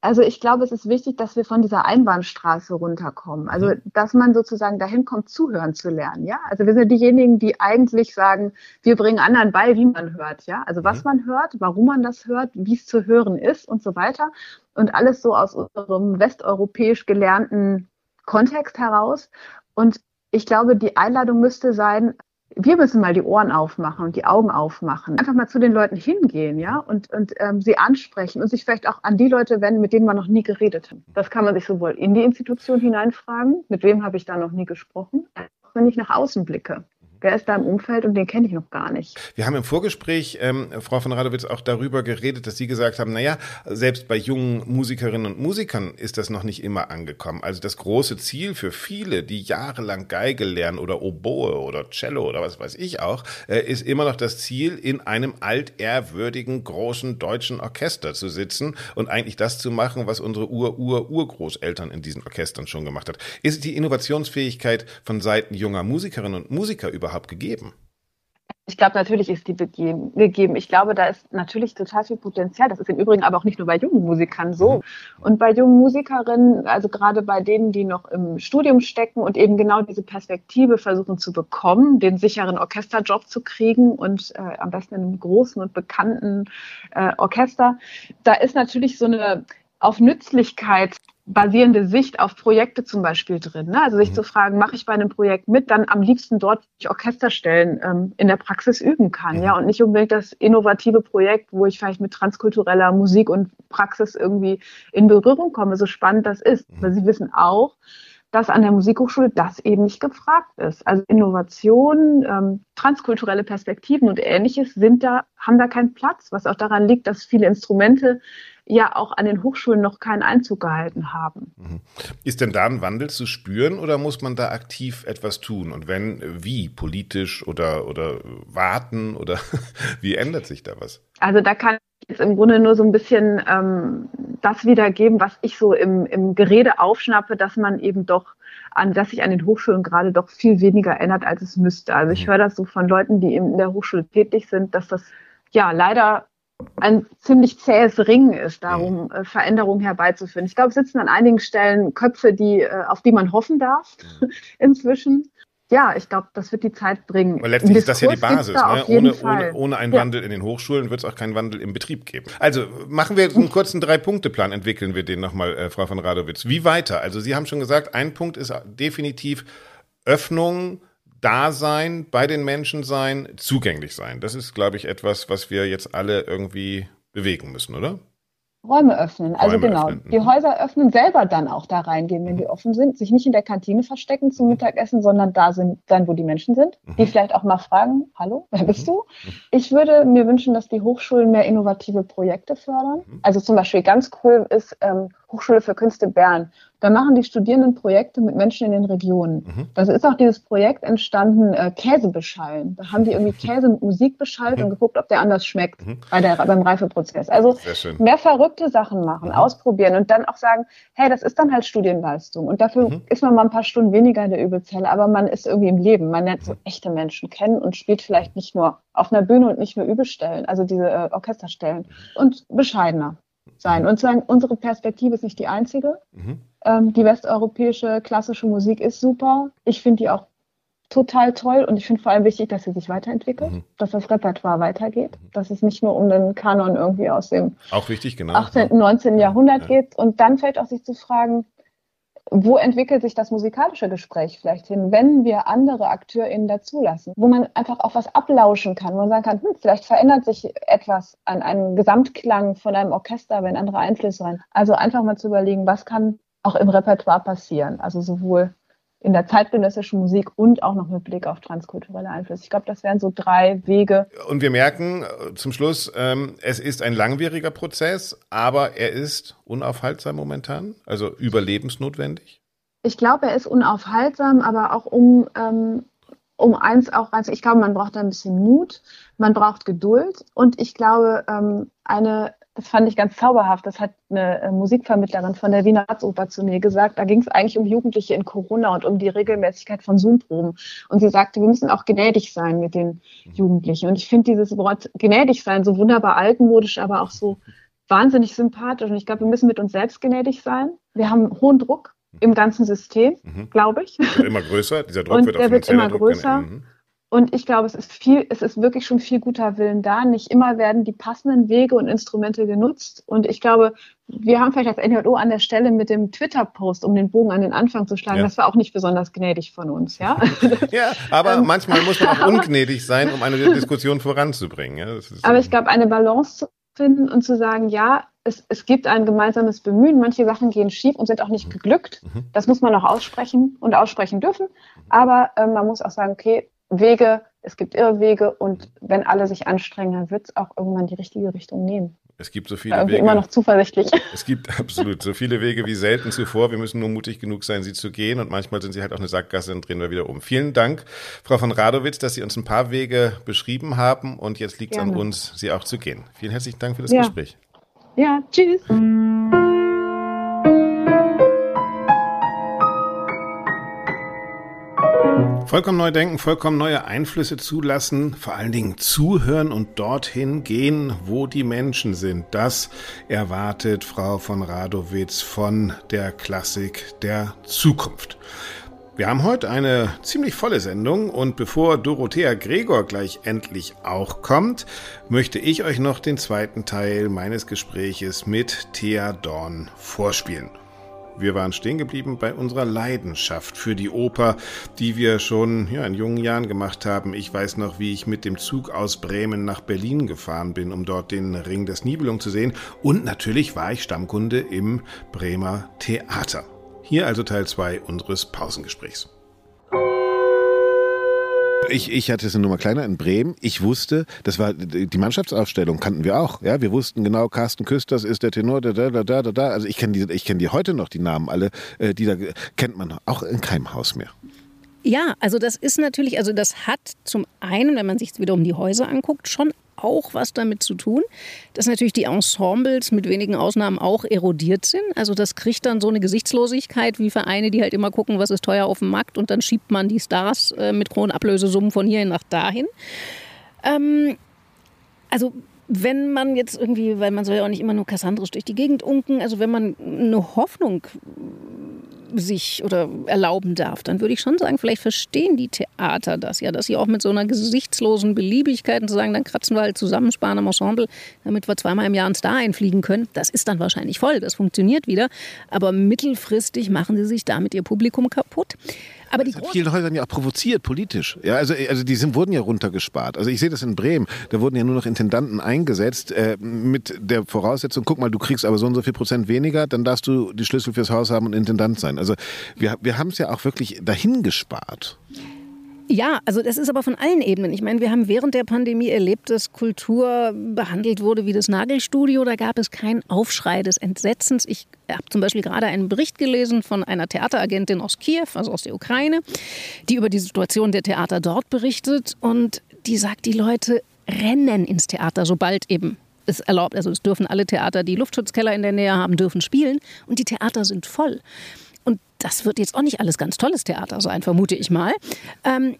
Also ich glaube, es ist wichtig, dass wir von dieser Einbahnstraße runterkommen. Also mhm. dass man sozusagen dahin kommt, zuhören zu lernen. Ja, also wir sind diejenigen, die eigentlich sagen, wir bringen anderen bei, wie man hört. Ja, also was mhm. man hört, warum man das hört, wie es zu hören ist und so weiter. Und alles so aus unserem westeuropäisch gelernten Kontext heraus. Und ich glaube, die Einladung müsste sein, wir müssen mal die Ohren aufmachen und die Augen aufmachen. Einfach mal zu den Leuten hingehen, ja, und, und ähm, sie ansprechen und sich vielleicht auch an die Leute wenden, mit denen man noch nie geredet hat. Das kann man sich sowohl in die Institution hineinfragen, mit wem habe ich da noch nie gesprochen, auch wenn ich nach außen blicke. Wer ist da im Umfeld und den kenne ich noch gar nicht. Wir haben im Vorgespräch, ähm, Frau von Radowitz, auch darüber geredet, dass Sie gesagt haben, naja, selbst bei jungen Musikerinnen und Musikern ist das noch nicht immer angekommen. Also das große Ziel für viele, die jahrelang Geige lernen oder Oboe oder Cello oder was weiß ich auch, äh, ist immer noch das Ziel, in einem altehrwürdigen, großen deutschen Orchester zu sitzen und eigentlich das zu machen, was unsere Ur-Ur-Urgroßeltern in diesen Orchestern schon gemacht hat. Ist die Innovationsfähigkeit von Seiten junger Musikerinnen und Musiker über überhaupt gegeben? Ich glaube, natürlich ist die gegeben. Ich glaube, da ist natürlich total viel Potenzial. Das ist im Übrigen aber auch nicht nur bei jungen Musikern so. Mhm. Und bei jungen Musikerinnen, also gerade bei denen, die noch im Studium stecken und eben genau diese Perspektive versuchen zu bekommen, den sicheren Orchesterjob zu kriegen und äh, am besten in einem großen und bekannten äh, Orchester, da ist natürlich so eine auf Nützlichkeit basierende Sicht auf Projekte zum Beispiel drin. Ne? Also sich mhm. zu fragen, mache ich bei einem Projekt mit, dann am liebsten dort, wo ich Orchesterstellen ähm, in der Praxis üben kann, mhm. ja, und nicht unbedingt das innovative Projekt, wo ich vielleicht mit transkultureller Musik und Praxis irgendwie in Berührung komme, so spannend das ist. Mhm. Aber sie wissen auch, dass an der Musikhochschule das eben nicht gefragt ist. Also Innovation, ähm, transkulturelle Perspektiven und ähnliches sind da, haben da keinen Platz, was auch daran liegt, dass viele Instrumente ja auch an den Hochschulen noch keinen Einzug gehalten haben. Mhm. Ist denn da ein Wandel zu spüren oder muss man da aktiv etwas tun? Und wenn, wie? Politisch oder, oder warten oder [laughs] wie ändert sich da was? Also da kann jetzt im Grunde nur so ein bisschen ähm, das wiedergeben, was ich so im, im Gerede aufschnappe, dass man eben doch an, dass sich an den Hochschulen gerade doch viel weniger ändert, als es müsste. Also ich mhm. höre das so von Leuten, die in der Hochschule tätig sind, dass das ja leider ein ziemlich zähes Ringen ist, darum mhm. äh, Veränderungen herbeizuführen. Ich glaube, es sitzen an einigen Stellen Köpfe, die, äh, auf die man hoffen darf [laughs] inzwischen. Ja, ich glaube, das wird die Zeit bringen. Aber letztlich ist das ja die Basis. Ne? ohne, ohne, ohne einen ja. Wandel in den Hochschulen wird es auch keinen Wandel im Betrieb geben. Also machen wir einen kurzen Drei-Punkte-Plan, entwickeln wir den nochmal, äh, Frau von Radowitz. Wie weiter? Also Sie haben schon gesagt, ein Punkt ist definitiv Öffnung, da sein, bei den Menschen sein, zugänglich sein. Das ist, glaube ich, etwas, was wir jetzt alle irgendwie bewegen müssen, oder? Räume öffnen. Also Räume genau, öffnen. die mhm. Häuser öffnen, selber dann auch da reingehen, wenn die mhm. offen sind, sich nicht in der Kantine verstecken zum mhm. Mittagessen, sondern da sind, sein, wo die Menschen sind, die vielleicht auch mal fragen, hallo, wer bist du? Ich würde mir wünschen, dass die Hochschulen mehr innovative Projekte fördern. Also zum Beispiel ganz cool ist ähm, Hochschule für Künste Bern. Da machen die Studierenden Projekte mit Menschen in den Regionen. Mhm. Da ist auch dieses Projekt entstanden, äh, Käse beschallen. Da haben die irgendwie [laughs] Käse mit Musik beschallt mhm. und geguckt, ob der anders schmeckt mhm. bei der, beim Reifeprozess. Also mehr verrückte Sachen machen, mhm. ausprobieren und dann auch sagen, hey, das ist dann halt Studienleistung. Und dafür mhm. ist man mal ein paar Stunden weniger in der Übelzelle, aber man ist irgendwie im Leben. Man lernt so mhm. echte Menschen kennen und spielt vielleicht nicht nur auf einer Bühne und nicht nur Übelstellen, also diese äh, Orchesterstellen. Und bescheidener sein und sagen, unsere Perspektive ist nicht die einzige. Mhm. Ähm, die westeuropäische klassische Musik ist super. Ich finde die auch total toll und ich finde vor allem wichtig, dass sie sich weiterentwickelt, mhm. dass das Repertoire weitergeht, mhm. dass es nicht nur um den Kanon irgendwie aus dem auch wichtig, genau. 18., 19. Jahrhundert ja. geht und dann fällt auch sich zu fragen, wo entwickelt sich das musikalische Gespräch vielleicht hin, wenn wir andere AkteurInnen dazulassen, wo man einfach auch was ablauschen kann, wo man sagen kann, hm, vielleicht verändert sich etwas an einem Gesamtklang von einem Orchester, wenn andere Einflüsse rein. Also einfach mal zu überlegen, was kann auch im Repertoire passieren, also sowohl in der zeitgenössischen Musik und auch noch mit Blick auf transkulturelle Einflüsse. Ich glaube, das wären so drei Wege. Und wir merken äh, zum Schluss, ähm, es ist ein langwieriger Prozess, aber er ist unaufhaltsam momentan, also überlebensnotwendig. Ich glaube, er ist unaufhaltsam, aber auch um, ähm, um eins auch, also ich glaube, man braucht ein bisschen Mut, man braucht Geduld und ich glaube, ähm, eine das fand ich ganz zauberhaft. Das hat eine äh, Musikvermittlerin von der Wiener Ratsoper zu mir gesagt. Da ging es eigentlich um Jugendliche in Corona und um die Regelmäßigkeit von Zoom-Proben. Und sie sagte, wir müssen auch gnädig sein mit den Jugendlichen. Und ich finde dieses Wort gnädig sein so wunderbar altmodisch, aber auch so wahnsinnig sympathisch. Und ich glaube, wir müssen mit uns selbst gnädig sein. Wir haben hohen Druck im ganzen System, mhm. glaube ich. Wird immer größer. Dieser Druck und wird, der wird immer größer. Mhm. Und ich glaube, es ist viel, es ist wirklich schon viel guter Willen da. Nicht immer werden die passenden Wege und Instrumente genutzt. Und ich glaube, wir haben vielleicht als NJO an der Stelle mit dem Twitter-Post, um den Bogen an den Anfang zu schlagen, ja. das war auch nicht besonders gnädig von uns, ja. [laughs] ja, aber ähm, manchmal muss man auch [laughs] ungnädig sein, um eine Diskussion voranzubringen. Ja, aber ich glaube, eine Balance zu finden und zu sagen, ja, es, es gibt ein gemeinsames Bemühen. Manche Sachen gehen schief und sind auch nicht mhm. geglückt. Mhm. Das muss man auch aussprechen und aussprechen dürfen. Aber äh, man muss auch sagen, okay, Wege, es gibt Irrwege und wenn alle sich anstrengen, dann wird es auch irgendwann die richtige Richtung nehmen. Es gibt so viele irgendwie Wege. immer noch zuversichtlich. Es gibt [laughs] absolut so viele Wege wie selten zuvor. Wir müssen nur mutig genug sein, sie zu gehen. Und manchmal sind sie halt auch eine Sackgasse, dann drehen wir wieder um. Vielen Dank, Frau von Radowitz, dass Sie uns ein paar Wege beschrieben haben. Und jetzt liegt es an uns, sie auch zu gehen. Vielen herzlichen Dank für das ja. Gespräch. Ja, tschüss. Vollkommen neu denken, vollkommen neue Einflüsse zulassen, vor allen Dingen zuhören und dorthin gehen, wo die Menschen sind. Das erwartet Frau von Radowitz von der Klassik der Zukunft. Wir haben heute eine ziemlich volle Sendung und bevor Dorothea Gregor gleich endlich auch kommt, möchte ich euch noch den zweiten Teil meines Gespräches mit Thea Dorn vorspielen. Wir waren stehen geblieben bei unserer Leidenschaft für die Oper, die wir schon ja, in jungen Jahren gemacht haben. Ich weiß noch, wie ich mit dem Zug aus Bremen nach Berlin gefahren bin, um dort den Ring des Nibelung zu sehen. Und natürlich war ich Stammkunde im Bremer Theater. Hier also Teil 2 unseres Pausengesprächs ich, ich hatte es eine Nummer kleiner in Bremen. Ich wusste, das war die Mannschaftsaufstellung kannten wir auch. Ja, wir wussten genau, Carsten Küsters ist der Tenor, da, da, da, da, da. Also ich kenne die, ich kenne die heute noch, die Namen alle. Äh, die da kennt man auch in keinem Haus mehr. Ja, also das ist natürlich, also das hat zum einen, wenn man sich wieder um die Häuser anguckt, schon auch was damit zu tun, dass natürlich die Ensembles mit wenigen Ausnahmen auch erodiert sind. Also das kriegt dann so eine Gesichtslosigkeit wie Vereine, die halt immer gucken, was ist teuer auf dem Markt und dann schiebt man die Stars äh, mit hohen Ablösesummen von hierhin nach dahin. Ähm, also wenn man jetzt irgendwie, weil man soll ja auch nicht immer nur kassandrisch durch die Gegend unken, also wenn man eine Hoffnung sich oder erlauben darf, dann würde ich schon sagen, vielleicht verstehen die Theater das ja, dass sie auch mit so einer gesichtslosen Beliebigkeit zu sagen, dann kratzen wir halt zusammen, sparen am Ensemble, damit wir zweimal im Jahr einen Star einfliegen können. Das ist dann wahrscheinlich voll, das funktioniert wieder. Aber mittelfristig machen sie sich damit ihr Publikum kaputt. Aber das hat vielen Häusern ja auch provoziert, politisch. Ja, also, also die sind, wurden ja runtergespart. Also ich sehe das in Bremen. Da wurden ja nur noch Intendanten eingesetzt äh, mit der Voraussetzung, guck mal, du kriegst aber so und so viel Prozent weniger, dann darfst du die Schlüssel fürs Haus haben und Intendant sein. Also wir, wir haben es ja auch wirklich dahin gespart. Ja, also das ist aber von allen Ebenen. Ich meine, wir haben während der Pandemie erlebt, dass Kultur behandelt wurde wie das Nagelstudio. Da gab es keinen Aufschrei des Entsetzens. Ich habe zum Beispiel gerade einen Bericht gelesen von einer Theateragentin aus Kiew, also aus der Ukraine, die über die Situation der Theater dort berichtet. Und die sagt, die Leute rennen ins Theater, sobald eben es erlaubt. Also es dürfen alle Theater, die Luftschutzkeller in der Nähe haben, dürfen spielen. Und die Theater sind voll. Und das wird jetzt auch nicht alles ganz tolles Theater sein, vermute ich mal. Ähm,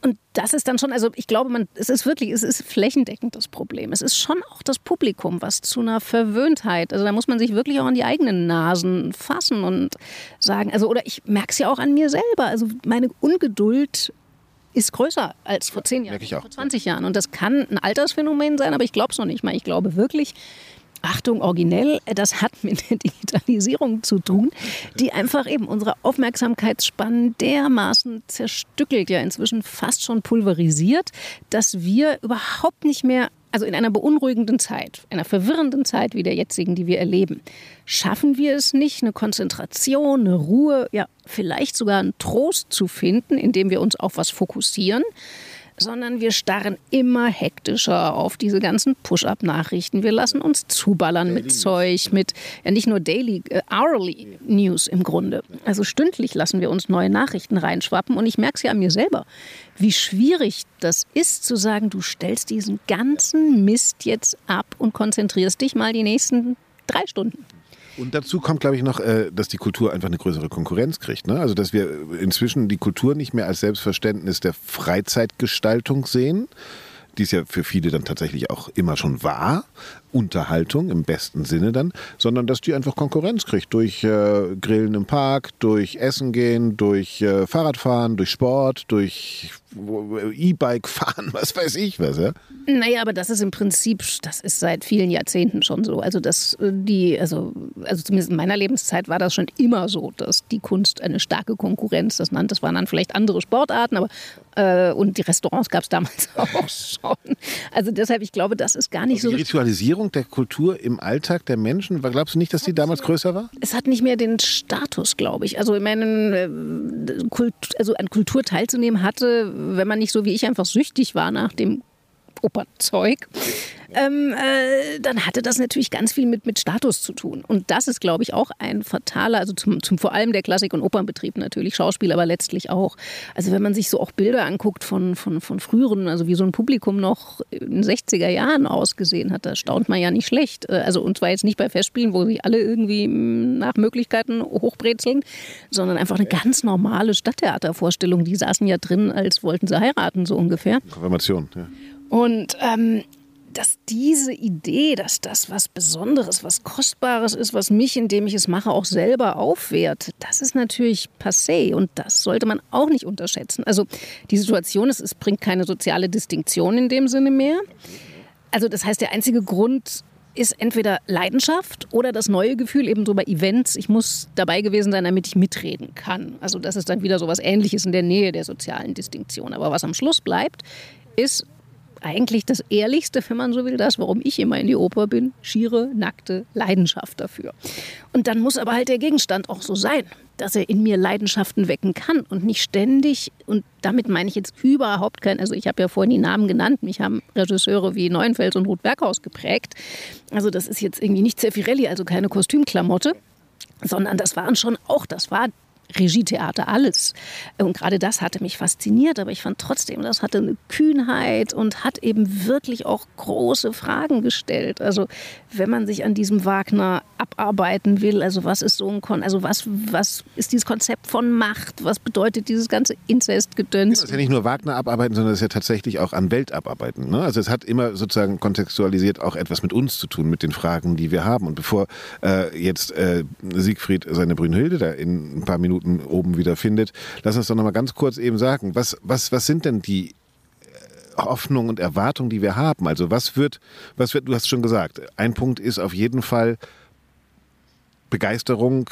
und das ist dann schon, also ich glaube, man, es ist wirklich, es ist flächendeckend das Problem. Es ist schon auch das Publikum, was zu einer Verwöhntheit, also da muss man sich wirklich auch an die eigenen Nasen fassen und sagen, also oder ich merke es ja auch an mir selber, also meine Ungeduld ist größer als vor zehn Jahren, vor 20 Jahren. Und das kann ein Altersphänomen sein, aber ich glaube es noch nicht mal. Ich glaube wirklich, Achtung, originell, das hat mit der Digitalisierung zu tun, die einfach eben unsere Aufmerksamkeitsspannen dermaßen zerstückelt, ja inzwischen fast schon pulverisiert, dass wir überhaupt nicht mehr also in einer beunruhigenden Zeit, einer verwirrenden Zeit wie der jetzigen, die wir erleben, schaffen wir es nicht, eine Konzentration, eine Ruhe, ja, vielleicht sogar einen Trost zu finden, indem wir uns auf was fokussieren, sondern wir starren immer hektischer auf diese ganzen Push-up-Nachrichten. Wir lassen uns zuballern mit Zeug, mit ja nicht nur Daily, äh, Hourly News im Grunde. Also stündlich lassen wir uns neue Nachrichten reinschwappen und ich merke es ja an mir selber, wie schwierig das ist zu sagen, du stellst diesen ganzen Mist jetzt ab und konzentrierst dich mal die nächsten drei Stunden. Und dazu kommt, glaube ich, noch, äh, dass die Kultur einfach eine größere Konkurrenz kriegt. Ne? Also, dass wir inzwischen die Kultur nicht mehr als Selbstverständnis der Freizeitgestaltung sehen, die es ja für viele dann tatsächlich auch immer schon war, Unterhaltung im besten Sinne dann, sondern dass die einfach Konkurrenz kriegt durch äh, Grillen im Park, durch Essen gehen, durch äh, Fahrradfahren, durch Sport, durch E-Bike fahren, [laughs] was weiß ich was. Ja? Naja, aber das ist im Prinzip, das ist seit vielen Jahrzehnten schon so. Also das, äh, die, also, also zumindest in meiner Lebenszeit war das schon immer so, dass die Kunst eine starke Konkurrenz, das nannte, das waren dann vielleicht andere Sportarten, aber äh, und die Restaurants gab es damals [laughs] auch schon. Also deshalb, ich glaube, das ist gar nicht also so. Die Ritualisierung der Kultur im Alltag der Menschen? Glaubst du nicht, dass die damals größer war? Es hat nicht mehr den Status, glaube ich. Also, ich meine, äh, Kult, also an Kultur teilzunehmen hatte, wenn man nicht so wie ich einfach süchtig war nach dem Opernzeug, ähm, äh, dann hatte das natürlich ganz viel mit, mit Status zu tun. Und das ist, glaube ich, auch ein fataler, also zum, zum vor allem der Klassik- und Opernbetrieb natürlich, Schauspiel aber letztlich auch. Also wenn man sich so auch Bilder anguckt von, von, von früheren, also wie so ein Publikum noch in den 60er Jahren ausgesehen hat, da staunt man ja nicht schlecht. Äh, also und zwar jetzt nicht bei Festspielen, wo sich alle irgendwie nach Möglichkeiten hochbrezeln, sondern einfach eine ganz normale Stadttheatervorstellung. Die saßen ja drin, als wollten sie heiraten, so ungefähr. Konfirmation, ja. Und ähm, dass diese Idee, dass das was Besonderes, was Kostbares ist, was mich, indem ich es mache, auch selber aufwertet, das ist natürlich passé und das sollte man auch nicht unterschätzen. Also die Situation ist, es bringt keine soziale Distinktion in dem Sinne mehr. Also das heißt, der einzige Grund ist entweder Leidenschaft oder das neue Gefühl eben so bei Events, ich muss dabei gewesen sein, damit ich mitreden kann. Also das ist dann wieder so was Ähnliches in der Nähe der sozialen Distinktion. Aber was am Schluss bleibt, ist eigentlich das Ehrlichste, wenn man so will, das, warum ich immer in die Oper bin, schiere, nackte Leidenschaft dafür. Und dann muss aber halt der Gegenstand auch so sein, dass er in mir Leidenschaften wecken kann und nicht ständig, und damit meine ich jetzt überhaupt kein, also ich habe ja vorhin die Namen genannt, mich haben Regisseure wie Neuenfels und Ruth Berghaus geprägt. Also das ist jetzt irgendwie nicht Zeffirelli, also keine Kostümklamotte sondern das waren schon auch, das war Regietheater, alles. Und gerade das hatte mich fasziniert, aber ich fand trotzdem, das hatte eine Kühnheit und hat eben wirklich auch große Fragen gestellt. Also wenn man sich an diesem Wagner abarbeiten will, also was ist so ein Kon also was, was ist dieses Konzept von Macht, was bedeutet dieses ganze Inzestgedöns? Das ist ja nicht nur Wagner abarbeiten, sondern es ist ja tatsächlich auch an Welt abarbeiten. Ne? Also es hat immer sozusagen kontextualisiert auch etwas mit uns zu tun, mit den Fragen, die wir haben. Und bevor äh, jetzt äh, Siegfried seine Brünnhilde da in ein paar Minuten oben wieder findet. Lass uns doch noch mal ganz kurz eben sagen, was, was, was sind denn die äh, Hoffnungen und Erwartungen, die wir haben? Also was wird, was wird, du hast schon gesagt, ein Punkt ist auf jeden Fall Begeisterung,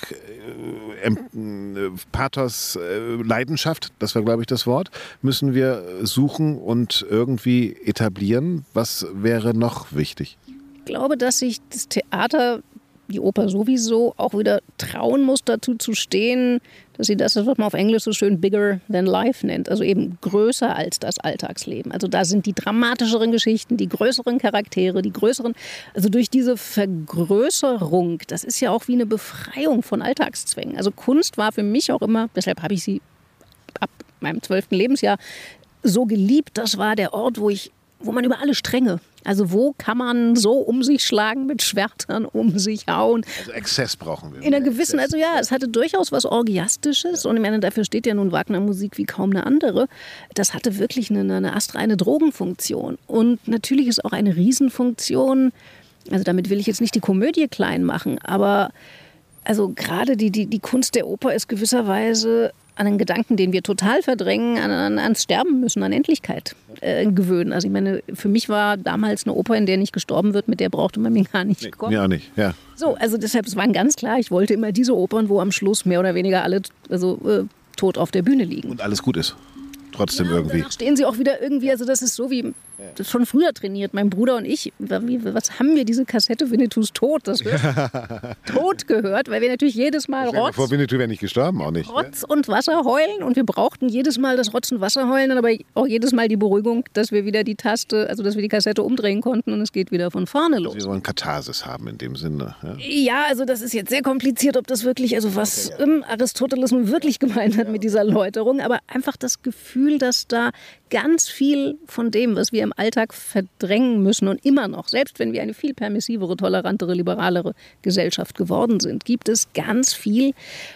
äh, äh, Pathos, äh, Leidenschaft, das war, glaube ich, das Wort, müssen wir suchen und irgendwie etablieren. Was wäre noch wichtig? Ich glaube, dass sich das Theater die Oper sowieso auch wieder trauen muss, dazu zu stehen, dass sie das, was man auf Englisch so schön bigger than life nennt, also eben größer als das Alltagsleben. Also da sind die dramatischeren Geschichten, die größeren Charaktere, die größeren, also durch diese Vergrößerung, das ist ja auch wie eine Befreiung von Alltagszwängen. Also Kunst war für mich auch immer, deshalb habe ich sie ab meinem zwölften Lebensjahr so geliebt, das war der Ort, wo ich wo man über alle Stränge, also wo kann man so um sich schlagen mit Schwertern, um sich hauen. Also Exzess brauchen wir. In einer gewissen, also ja, es hatte durchaus was Orgiastisches und ich meine, dafür steht ja nun Wagner Musik wie kaum eine andere. Das hatte wirklich eine, eine astreine Drogenfunktion und natürlich ist auch eine Riesenfunktion, also damit will ich jetzt nicht die Komödie klein machen, aber also gerade die, die, die Kunst der Oper ist gewisserweise an einen Gedanken, den wir total verdrängen, an, an, ans Sterben müssen, an Endlichkeit äh, gewöhnen. Also ich meine, für mich war damals eine Oper, in der nicht gestorben wird, mit der brauchte man mir gar nicht nee, kommen. Auch nicht, ja. So, also deshalb, es war ganz klar, ich wollte immer diese Opern, wo am Schluss mehr oder weniger alle also, äh, tot auf der Bühne liegen. Und alles gut ist trotzdem ja, irgendwie. stehen sie auch wieder irgendwie, also das ist so wie das schon früher trainiert, mein Bruder und ich. Was haben wir diese Kassette Winnetous Tod? Das [laughs] tot gehört, weil wir natürlich jedes Mal Rotz. Vor Winnetou wäre nicht gestorben, auch nicht. Rotz und Wasser heulen und wir brauchten jedes Mal das Rotz und Wasser heulen, aber auch jedes Mal die Beruhigung, dass wir wieder die Taste, also dass wir die Kassette umdrehen konnten und es geht wieder von vorne los. wir sollen Katharsis haben in dem Sinne. Ja. ja, also das ist jetzt sehr kompliziert, ob das wirklich, also was okay, ja. Aristoteles nun wirklich gemeint hat mit dieser Läuterung, aber einfach das Gefühl, dass da ganz viel von dem, was wir im Alltag verdrängen müssen und immer noch, selbst wenn wir eine viel permissivere, tolerantere, liberalere Gesellschaft geworden sind, gibt es ganz viel.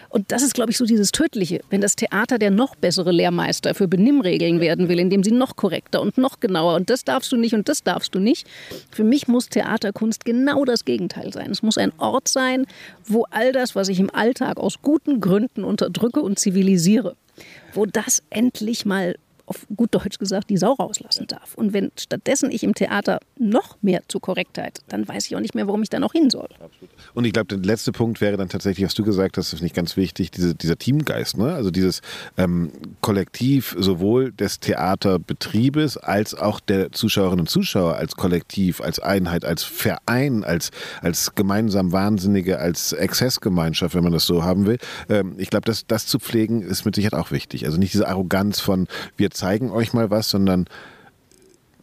Und das ist, glaube ich, so dieses Tödliche. Wenn das Theater der noch bessere Lehrmeister für Benimmregeln werden will, indem sie noch korrekter und noch genauer und das darfst du nicht und das darfst du nicht. Für mich muss Theaterkunst genau das Gegenteil sein. Es muss ein Ort sein, wo all das, was ich im Alltag aus guten Gründen unterdrücke und zivilisiere, wo das endlich mal auf gut Deutsch gesagt, die Sau rauslassen darf. Und wenn stattdessen ich im Theater noch mehr zur Korrektheit, dann weiß ich auch nicht mehr, warum ich da noch hin soll. Und ich glaube, der letzte Punkt wäre dann tatsächlich, was du gesagt hast, das ist nicht ganz wichtig, diese, dieser Teamgeist, ne? also dieses ähm, Kollektiv sowohl des Theaterbetriebes als auch der Zuschauerinnen und Zuschauer als Kollektiv, als Einheit, als Verein, als, als gemeinsam Wahnsinnige, als Exzessgemeinschaft, wenn man das so haben will. Ähm, ich glaube, das, das zu pflegen ist mit Sicherheit auch wichtig. Also nicht diese Arroganz von, wir zeigen euch mal was, sondern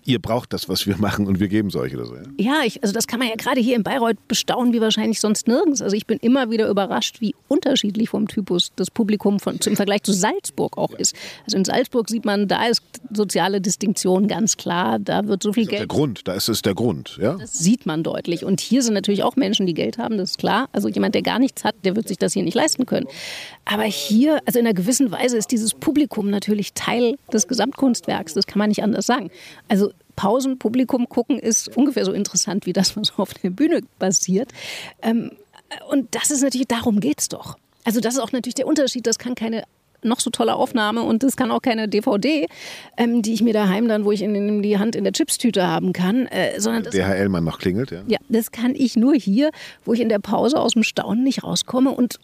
ihr braucht das, was wir machen und wir geben es euch oder so. Ja, ja ich, also das kann man ja gerade hier in Bayreuth bestaunen, wie wahrscheinlich sonst nirgends. Also ich bin immer wieder überrascht, wie unterschiedlich vom Typus das Publikum von, im Vergleich zu Salzburg auch ist. Also in Salzburg sieht man, da ist soziale Distinktion ganz klar, da wird so viel das ist Geld. Der Grund, da ist es der Grund, ja. Das sieht man deutlich. Und hier sind natürlich auch Menschen, die Geld haben, das ist klar. Also jemand, der gar nichts hat, der wird sich das hier nicht leisten können. Aber hier, also in einer gewissen Weise ist dieses Publikum natürlich Teil des Gesamtkunstwerks, das kann man nicht anders sagen. Also Pausenpublikum gucken ist ungefähr so interessant wie das, was auf der Bühne passiert. Ähm, und das ist natürlich, darum geht es doch. Also das ist auch natürlich der Unterschied, das kann keine noch so tolle Aufnahme und das kann auch keine DVD, ähm, die ich mir daheim dann, wo ich in, in die Hand in der Chipstüte haben kann, äh, sondern DHL-Mann noch klingelt, ja? Ja, das kann ich nur hier, wo ich in der Pause aus dem Staunen nicht rauskomme und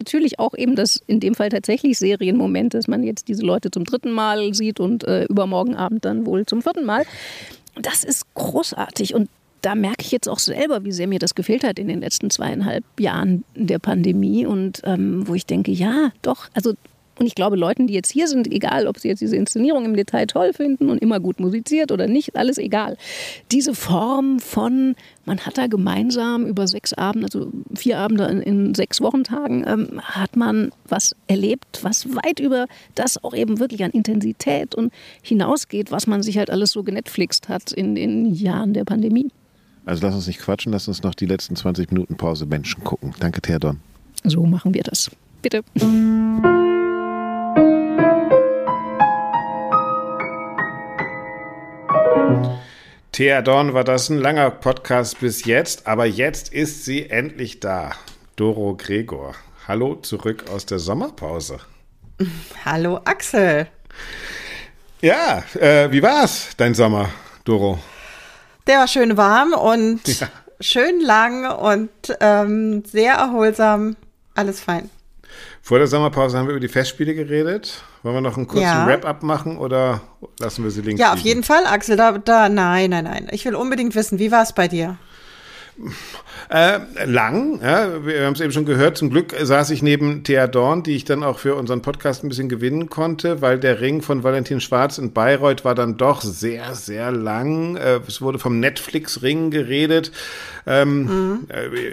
natürlich auch eben das in dem Fall tatsächlich Serienmoment, dass man jetzt diese Leute zum dritten Mal sieht und äh, übermorgen Abend dann wohl zum vierten Mal. Das ist großartig und da merke ich jetzt auch selber, wie sehr mir das gefehlt hat in den letzten zweieinhalb Jahren der Pandemie und ähm, wo ich denke, ja, doch, also und ich glaube, Leuten, die jetzt hier sind, egal, ob sie jetzt diese Inszenierung im Detail toll finden und immer gut musiziert oder nicht, alles egal. Diese Form von, man hat da gemeinsam über sechs Abende, also vier Abende in, in sechs Wochentagen, ähm, hat man was erlebt, was weit über das auch eben wirklich an Intensität und hinausgeht, was man sich halt alles so genetflixt hat in den Jahren der Pandemie. Also lass uns nicht quatschen, lass uns noch die letzten 20 Minuten Pause Menschen gucken. Danke, Theodon. So machen wir das. Bitte. Thea Dorn war das ein langer Podcast bis jetzt, aber jetzt ist sie endlich da. Doro Gregor. Hallo zurück aus der Sommerpause. Hallo Axel. Ja, äh, wie war's, dein Sommer, Doro? Der war schön warm und ja. schön lang und ähm, sehr erholsam. Alles fein. Vor der Sommerpause haben wir über die Festspiele geredet. Wollen wir noch einen kurzen ja. Wrap-up machen oder lassen wir sie links? Ja, liegen? auf jeden Fall, Axel. Da, da, nein, nein, nein. Ich will unbedingt wissen, wie war es bei dir? Äh, lang, ja, wir haben es eben schon gehört. Zum Glück saß ich neben Thea Dorn, die ich dann auch für unseren Podcast ein bisschen gewinnen konnte, weil der Ring von Valentin Schwarz in Bayreuth war dann doch sehr, sehr lang. Äh, es wurde vom Netflix-Ring geredet. Ähm, mhm.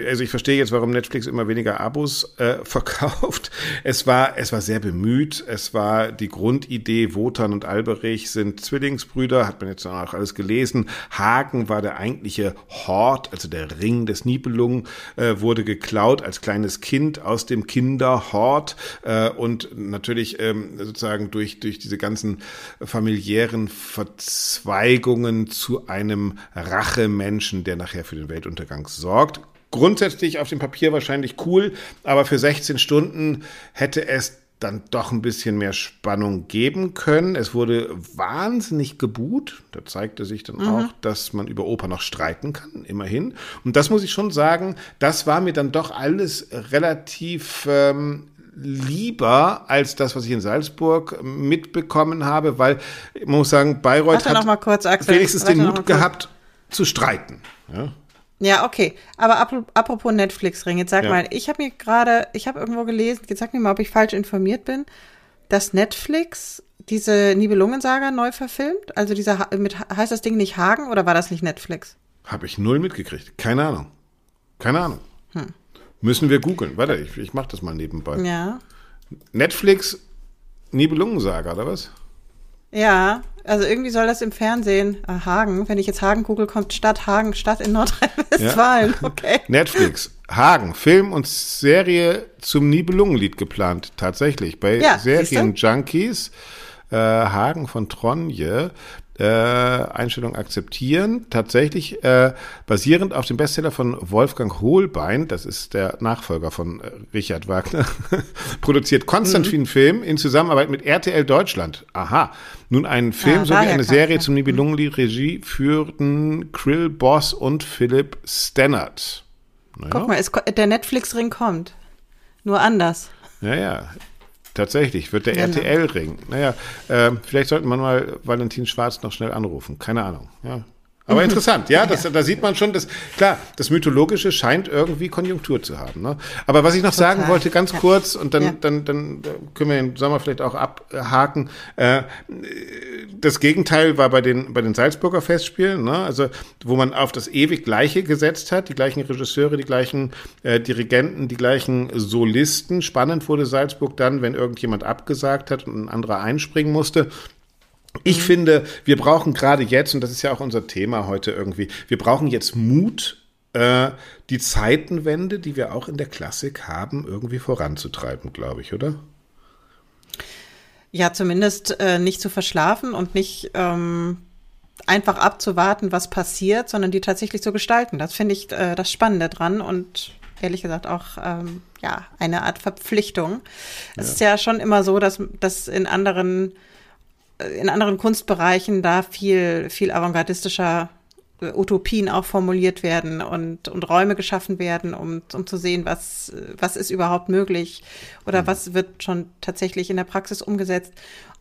Also ich verstehe jetzt, warum Netflix immer weniger Abos äh, [laughs] verkauft. Es war, es war sehr bemüht. Es war die Grundidee, Wotan und Alberich sind Zwillingsbrüder, hat man jetzt auch alles gelesen. Hagen war der eigentliche Hort, also der Ring des Nibelungen, äh, wurde geklaut als kleines Kind aus dem Kinderhort äh, und natürlich ähm, sozusagen durch, durch diese ganzen familiären Verzweigungen zu einem Rachemenschen, der nachher für den Weltuntergang sorgt. Grundsätzlich auf dem Papier wahrscheinlich cool, aber für 16 Stunden hätte es dann doch ein bisschen mehr Spannung geben können. Es wurde wahnsinnig gebuht. Da zeigte sich dann mhm. auch, dass man über Oper noch streiten kann, immerhin. Und das muss ich schon sagen, das war mir dann doch alles relativ ähm, lieber als das, was ich in Salzburg mitbekommen habe, weil man muss sagen, Bayreuth hat wenigstens den Mut gehabt zu streiten. Ja? Ja, okay. Aber apropos Netflix-Ring, jetzt sag ja. mal, ich habe mir gerade, ich habe irgendwo gelesen, jetzt sag mir mal, ob ich falsch informiert bin, dass Netflix diese Nibelungensaga neu verfilmt? Also dieser, mit, heißt das Ding nicht Hagen oder war das nicht Netflix? Habe ich null mitgekriegt. Keine Ahnung. Keine Ahnung. Hm. Müssen wir googeln. Warte, ich, ich mache das mal nebenbei. Ja. Netflix Nibelungensaga, oder was? Ja, also irgendwie soll das im Fernsehen äh, Hagen, wenn ich jetzt Hagen google, kommt Stadt Hagen, Stadt in Nordrhein-Westfalen. Ja. Okay. [laughs] Netflix, Hagen, Film und Serie zum Nibelungenlied geplant, tatsächlich. Bei ja, Serien-Junkies, äh, Hagen von Tronje, äh, Einstellung akzeptieren. Tatsächlich äh, basierend auf dem Bestseller von Wolfgang Hohlbein, das ist der Nachfolger von äh, Richard Wagner, [laughs] produziert Konstantin mhm. Film in Zusammenarbeit mit RTL Deutschland. Aha. Nun ein Film ah, sowie eine Serie zum Nibelungenlied Regie führten Krill Boss und Philipp Stannard. Naja. Guck mal, es, der Netflix-Ring kommt. Nur anders. Ja, ja. Tatsächlich, wird der genau. RTL-Ring. Naja, äh, vielleicht sollten wir mal Valentin Schwarz noch schnell anrufen. Keine Ahnung. Ja. Aber interessant, ja, das, da sieht man schon, dass, klar, das Mythologische scheint irgendwie Konjunktur zu haben. Ne? Aber was ich noch Total. sagen wollte, ganz kurz, und dann, ja. dann, dann können wir den Sommer vielleicht auch abhaken. Äh, das Gegenteil war bei den, bei den Salzburger Festspielen, ne? also wo man auf das ewig Gleiche gesetzt hat, die gleichen Regisseure, die gleichen äh, Dirigenten, die gleichen Solisten. Spannend wurde Salzburg dann, wenn irgendjemand abgesagt hat und ein anderer einspringen musste. Ich finde, wir brauchen gerade jetzt, und das ist ja auch unser Thema heute irgendwie, wir brauchen jetzt Mut, äh, die Zeitenwende, die wir auch in der Klassik haben, irgendwie voranzutreiben, glaube ich, oder? Ja, zumindest äh, nicht zu verschlafen und nicht ähm, einfach abzuwarten, was passiert, sondern die tatsächlich zu gestalten. Das finde ich äh, das Spannende dran und ehrlich gesagt auch ähm, ja eine Art Verpflichtung. Ja. Es ist ja schon immer so, dass, dass in anderen in anderen Kunstbereichen da viel, viel avantgardistischer äh, Utopien auch formuliert werden und, und Räume geschaffen werden, um, um zu sehen, was, was ist überhaupt möglich oder mhm. was wird schon tatsächlich in der Praxis umgesetzt.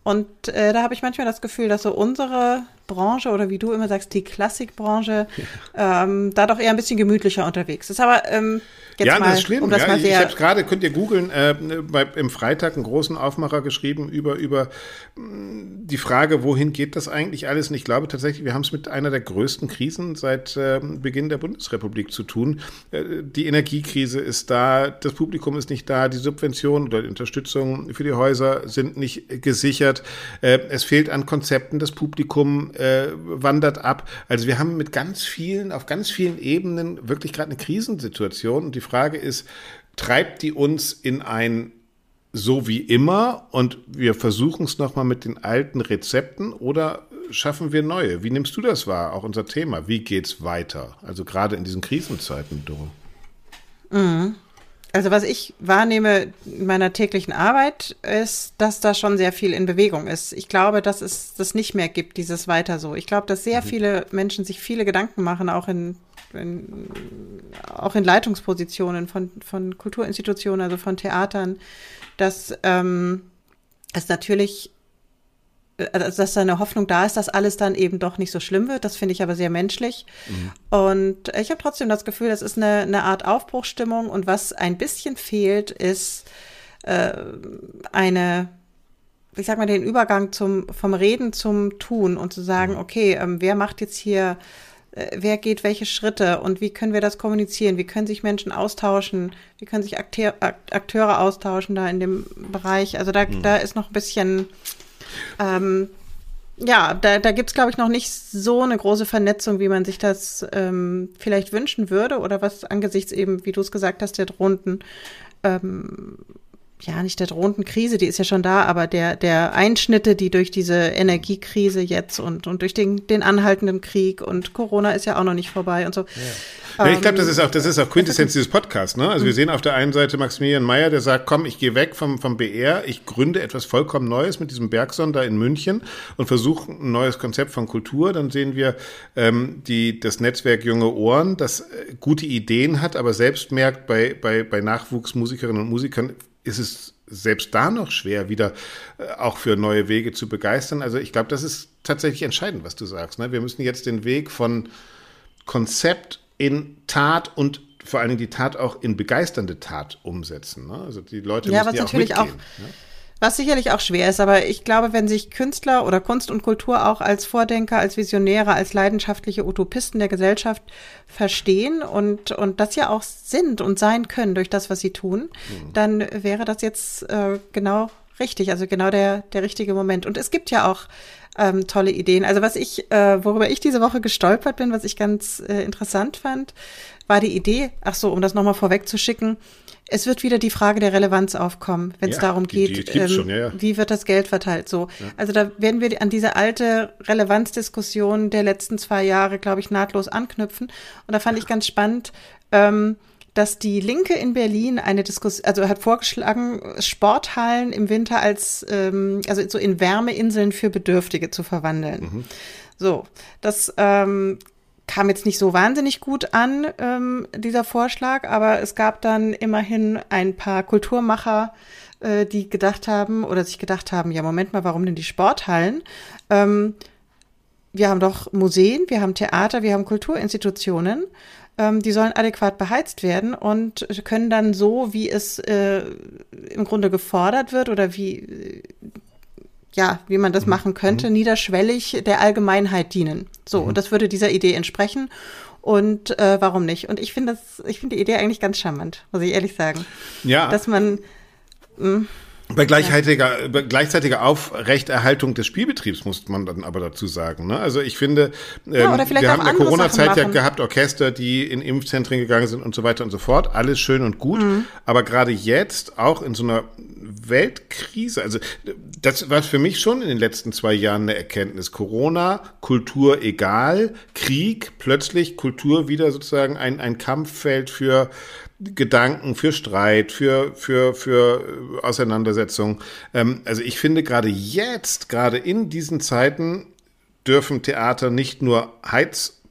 Und äh, da habe ich manchmal das Gefühl, dass so unsere Branche oder wie du immer sagst, die Klassikbranche, ja. ähm, da doch eher ein bisschen gemütlicher unterwegs ist. Aber ähm, Jetzt ja, mal, das ist schlimm. Um das ja, mal sehr ich habe gerade, könnt ihr googeln, äh, im Freitag einen großen Aufmacher geschrieben über, über mm, die Frage, wohin geht das eigentlich alles? Und ich glaube tatsächlich, wir haben es mit einer der größten Krisen seit äh, Beginn der Bundesrepublik zu tun. Äh, die Energiekrise ist da, das Publikum ist nicht da, die Subventionen oder die Unterstützung für die Häuser sind nicht gesichert. Äh, es fehlt an Konzepten, das Publikum äh, wandert ab. Also wir haben mit ganz vielen, auf ganz vielen Ebenen wirklich gerade eine Krisensituation und die Frage ist, treibt die uns in ein so wie immer und wir versuchen es nochmal mit den alten Rezepten oder schaffen wir neue? Wie nimmst du das wahr? Auch unser Thema. Wie geht's weiter? Also gerade in diesen Krisenzeiten, Doro. Mhm. Also was ich wahrnehme in meiner täglichen Arbeit ist, dass da schon sehr viel in Bewegung ist. Ich glaube, dass es das nicht mehr gibt, dieses weiter so. Ich glaube, dass sehr mhm. viele Menschen sich viele Gedanken machen, auch in in, auch in Leitungspositionen von, von Kulturinstitutionen, also von Theatern, dass ähm, es natürlich dass da eine Hoffnung da ist, dass alles dann eben doch nicht so schlimm wird. Das finde ich aber sehr menschlich. Mhm. Und ich habe trotzdem das Gefühl, das ist eine, eine Art Aufbruchstimmung. Und was ein bisschen fehlt, ist äh, eine, ich sag mal, den Übergang zum, vom Reden zum Tun und zu sagen, mhm. okay, ähm, wer macht jetzt hier, äh, wer geht welche Schritte und wie können wir das kommunizieren? Wie können sich Menschen austauschen? Wie können sich Akteur, Akteure austauschen da in dem Bereich? Also da, mhm. da ist noch ein bisschen ähm, ja, da, da gibt es, glaube ich, noch nicht so eine große Vernetzung, wie man sich das ähm, vielleicht wünschen würde oder was angesichts eben, wie du es gesagt hast, der drohenden ähm, ja, nicht der drohenden Krise, die ist ja schon da, aber der, der Einschnitte, die durch diese Energiekrise jetzt und, und durch den, den anhaltenden Krieg und Corona ist ja auch noch nicht vorbei und so. Ja. ja ich glaube, das ist auch, das ist auch [laughs] Quintessenz dieses Podcasts, ne? Also wir sehen auf der einen Seite Maximilian Mayer, der sagt, komm, ich gehe weg vom, vom BR, ich gründe etwas vollkommen Neues mit diesem Bergson da in München und versuche ein neues Konzept von Kultur. Dann sehen wir ähm, die, das Netzwerk Junge Ohren, das äh, gute Ideen hat, aber selbst merkt bei, bei, bei Nachwuchsmusikerinnen und Musikern, ist es selbst da noch schwer, wieder äh, auch für neue Wege zu begeistern. Also ich glaube, das ist tatsächlich entscheidend, was du sagst. Ne? Wir müssen jetzt den Weg von Konzept in Tat und vor allen Dingen die Tat auch in begeisternde Tat umsetzen. Ne? Also die Leute ja, müssen ja natürlich auch, mitgehen, auch ne? Was sicherlich auch schwer ist, aber ich glaube, wenn sich Künstler oder Kunst und Kultur auch als Vordenker, als Visionäre, als leidenschaftliche Utopisten der Gesellschaft verstehen und, und das ja auch sind und sein können durch das, was sie tun, mhm. dann wäre das jetzt äh, genau richtig, also genau der, der richtige Moment. Und es gibt ja auch ähm, tolle Ideen. Also was ich, äh, worüber ich diese Woche gestolpert bin, was ich ganz äh, interessant fand, war die Idee, ach so, um das nochmal vorwegzuschicken, es wird wieder die Frage der Relevanz aufkommen, wenn es ja, darum geht, ähm, schon, ja, ja. wie wird das Geld verteilt. So, also da werden wir an diese alte Relevanzdiskussion der letzten zwei Jahre, glaube ich, nahtlos anknüpfen. Und da fand ich ganz spannend. Ähm, dass die Linke in Berlin eine Diskussion, also hat vorgeschlagen, Sporthallen im Winter als, ähm, also so in Wärmeinseln für Bedürftige zu verwandeln. Mhm. So, das ähm, kam jetzt nicht so wahnsinnig gut an, ähm, dieser Vorschlag, aber es gab dann immerhin ein paar Kulturmacher, äh, die gedacht haben oder sich gedacht haben, ja, Moment mal, warum denn die Sporthallen? Ähm, wir haben doch Museen, wir haben Theater, wir haben Kulturinstitutionen, ähm, die sollen adäquat beheizt werden und können dann so, wie es äh, im Grunde gefordert wird oder wie ja, wie man das mhm. machen könnte, mhm. niederschwellig der Allgemeinheit dienen. So, mhm. und das würde dieser Idee entsprechen. Und äh, warum nicht? Und ich finde das, ich finde die Idee eigentlich ganz charmant, muss ich ehrlich sagen. Ja. Dass man mh, hm, bei gleichzeitiger, bei gleichzeitiger Aufrechterhaltung des Spielbetriebs muss man dann aber dazu sagen. Ne? Also ich finde, ähm, ja, wir haben in der Corona-Zeit ja gehabt Orchester, die in Impfzentren gegangen sind und so weiter und so fort. Alles schön und gut. Mhm. Aber gerade jetzt, auch in so einer Weltkrise, also das war für mich schon in den letzten zwei Jahren eine Erkenntnis. Corona, Kultur egal, Krieg, plötzlich Kultur wieder sozusagen ein, ein Kampffeld für Gedanken, für Streit, für, für, für Auseinandersetzung. Ähm, also ich finde gerade jetzt, gerade in diesen Zeiten, dürfen Theater nicht nur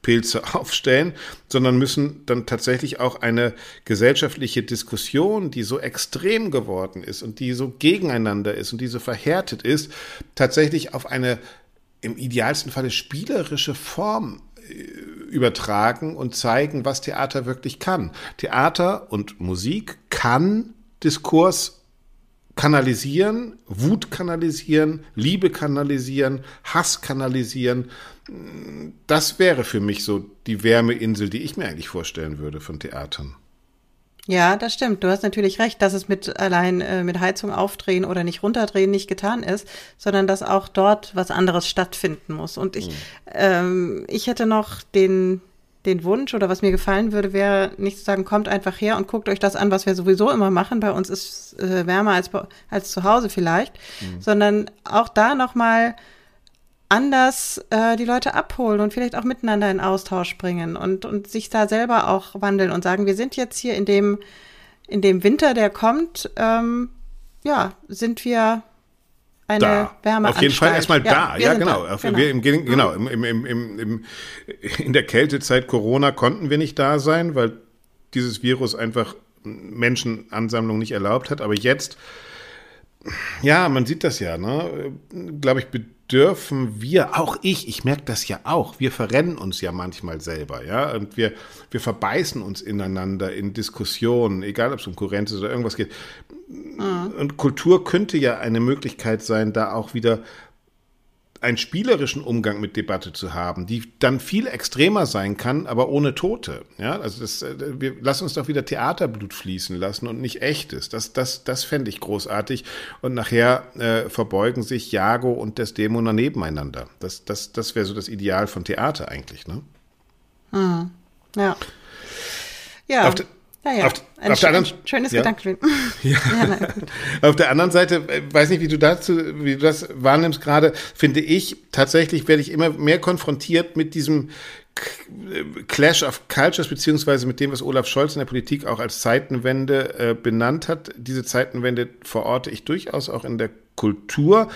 Heizpilze [laughs] aufstellen, sondern müssen dann tatsächlich auch eine gesellschaftliche Diskussion, die so extrem geworden ist und die so gegeneinander ist und die so verhärtet ist, tatsächlich auf eine im idealsten Falle spielerische Form äh, übertragen und zeigen, was Theater wirklich kann. Theater und Musik kann Diskurs kanalisieren, Wut kanalisieren, Liebe kanalisieren, Hass kanalisieren. Das wäre für mich so die Wärmeinsel, die ich mir eigentlich vorstellen würde von Theatern. Ja, das stimmt. Du hast natürlich recht, dass es mit allein äh, mit Heizung aufdrehen oder nicht runterdrehen nicht getan ist, sondern dass auch dort was anderes stattfinden muss. Und ich, mhm. ähm, ich hätte noch den den Wunsch oder was mir gefallen würde, wäre nicht zu sagen, kommt einfach her und guckt euch das an, was wir sowieso immer machen. Bei uns ist äh, wärmer als, als zu Hause vielleicht, mhm. sondern auch da nochmal mal anders äh, die Leute abholen und vielleicht auch miteinander in Austausch bringen und, und sich da selber auch wandeln und sagen, wir sind jetzt hier in dem, in dem Winter, der kommt, ähm, ja, sind wir eine da. Wärmeanstalt. Auf jeden Fall erstmal Ja, da. Ja, sind genau. da. Genau. Wir im, genau. Im, im, im, im, im, in der Kältezeit Corona konnten wir nicht da sein, weil dieses Virus einfach Menschenansammlung nicht erlaubt hat. Aber jetzt, ja, man sieht das ja, ne? Glaube ich, bedürfen wir, auch ich, ich merke das ja auch, wir verrennen uns ja manchmal selber, ja, und wir, wir verbeißen uns ineinander in Diskussionen, egal ob es um Kurrenz oder irgendwas geht. Und Kultur könnte ja eine Möglichkeit sein, da auch wieder einen spielerischen Umgang mit Debatte zu haben, die dann viel extremer sein kann, aber ohne Tote. Ja, also das, äh, wir lassen uns doch wieder Theaterblut fließen lassen und nicht echtes. Das, das, das fände ich großartig. Und nachher äh, verbeugen sich Jago und Desdemona nebeneinander. Das, das, das wäre so das Ideal von Theater eigentlich. Ne? Ja. Ja. Auf der- ja, ja. auf- ein, auf schön- anderen- ein schönes ja. Gedankenspiel. [laughs] Ja. Auf der anderen Seite, äh, weiß nicht, wie du dazu, wie du das wahrnimmst gerade, finde ich, tatsächlich werde ich immer mehr konfrontiert mit diesem äh, Clash of Cultures, beziehungsweise mit dem, was Olaf Scholz in der Politik auch als Zeitenwende äh, benannt hat. Diese Zeitenwende verorte ich durchaus auch in der Kultur.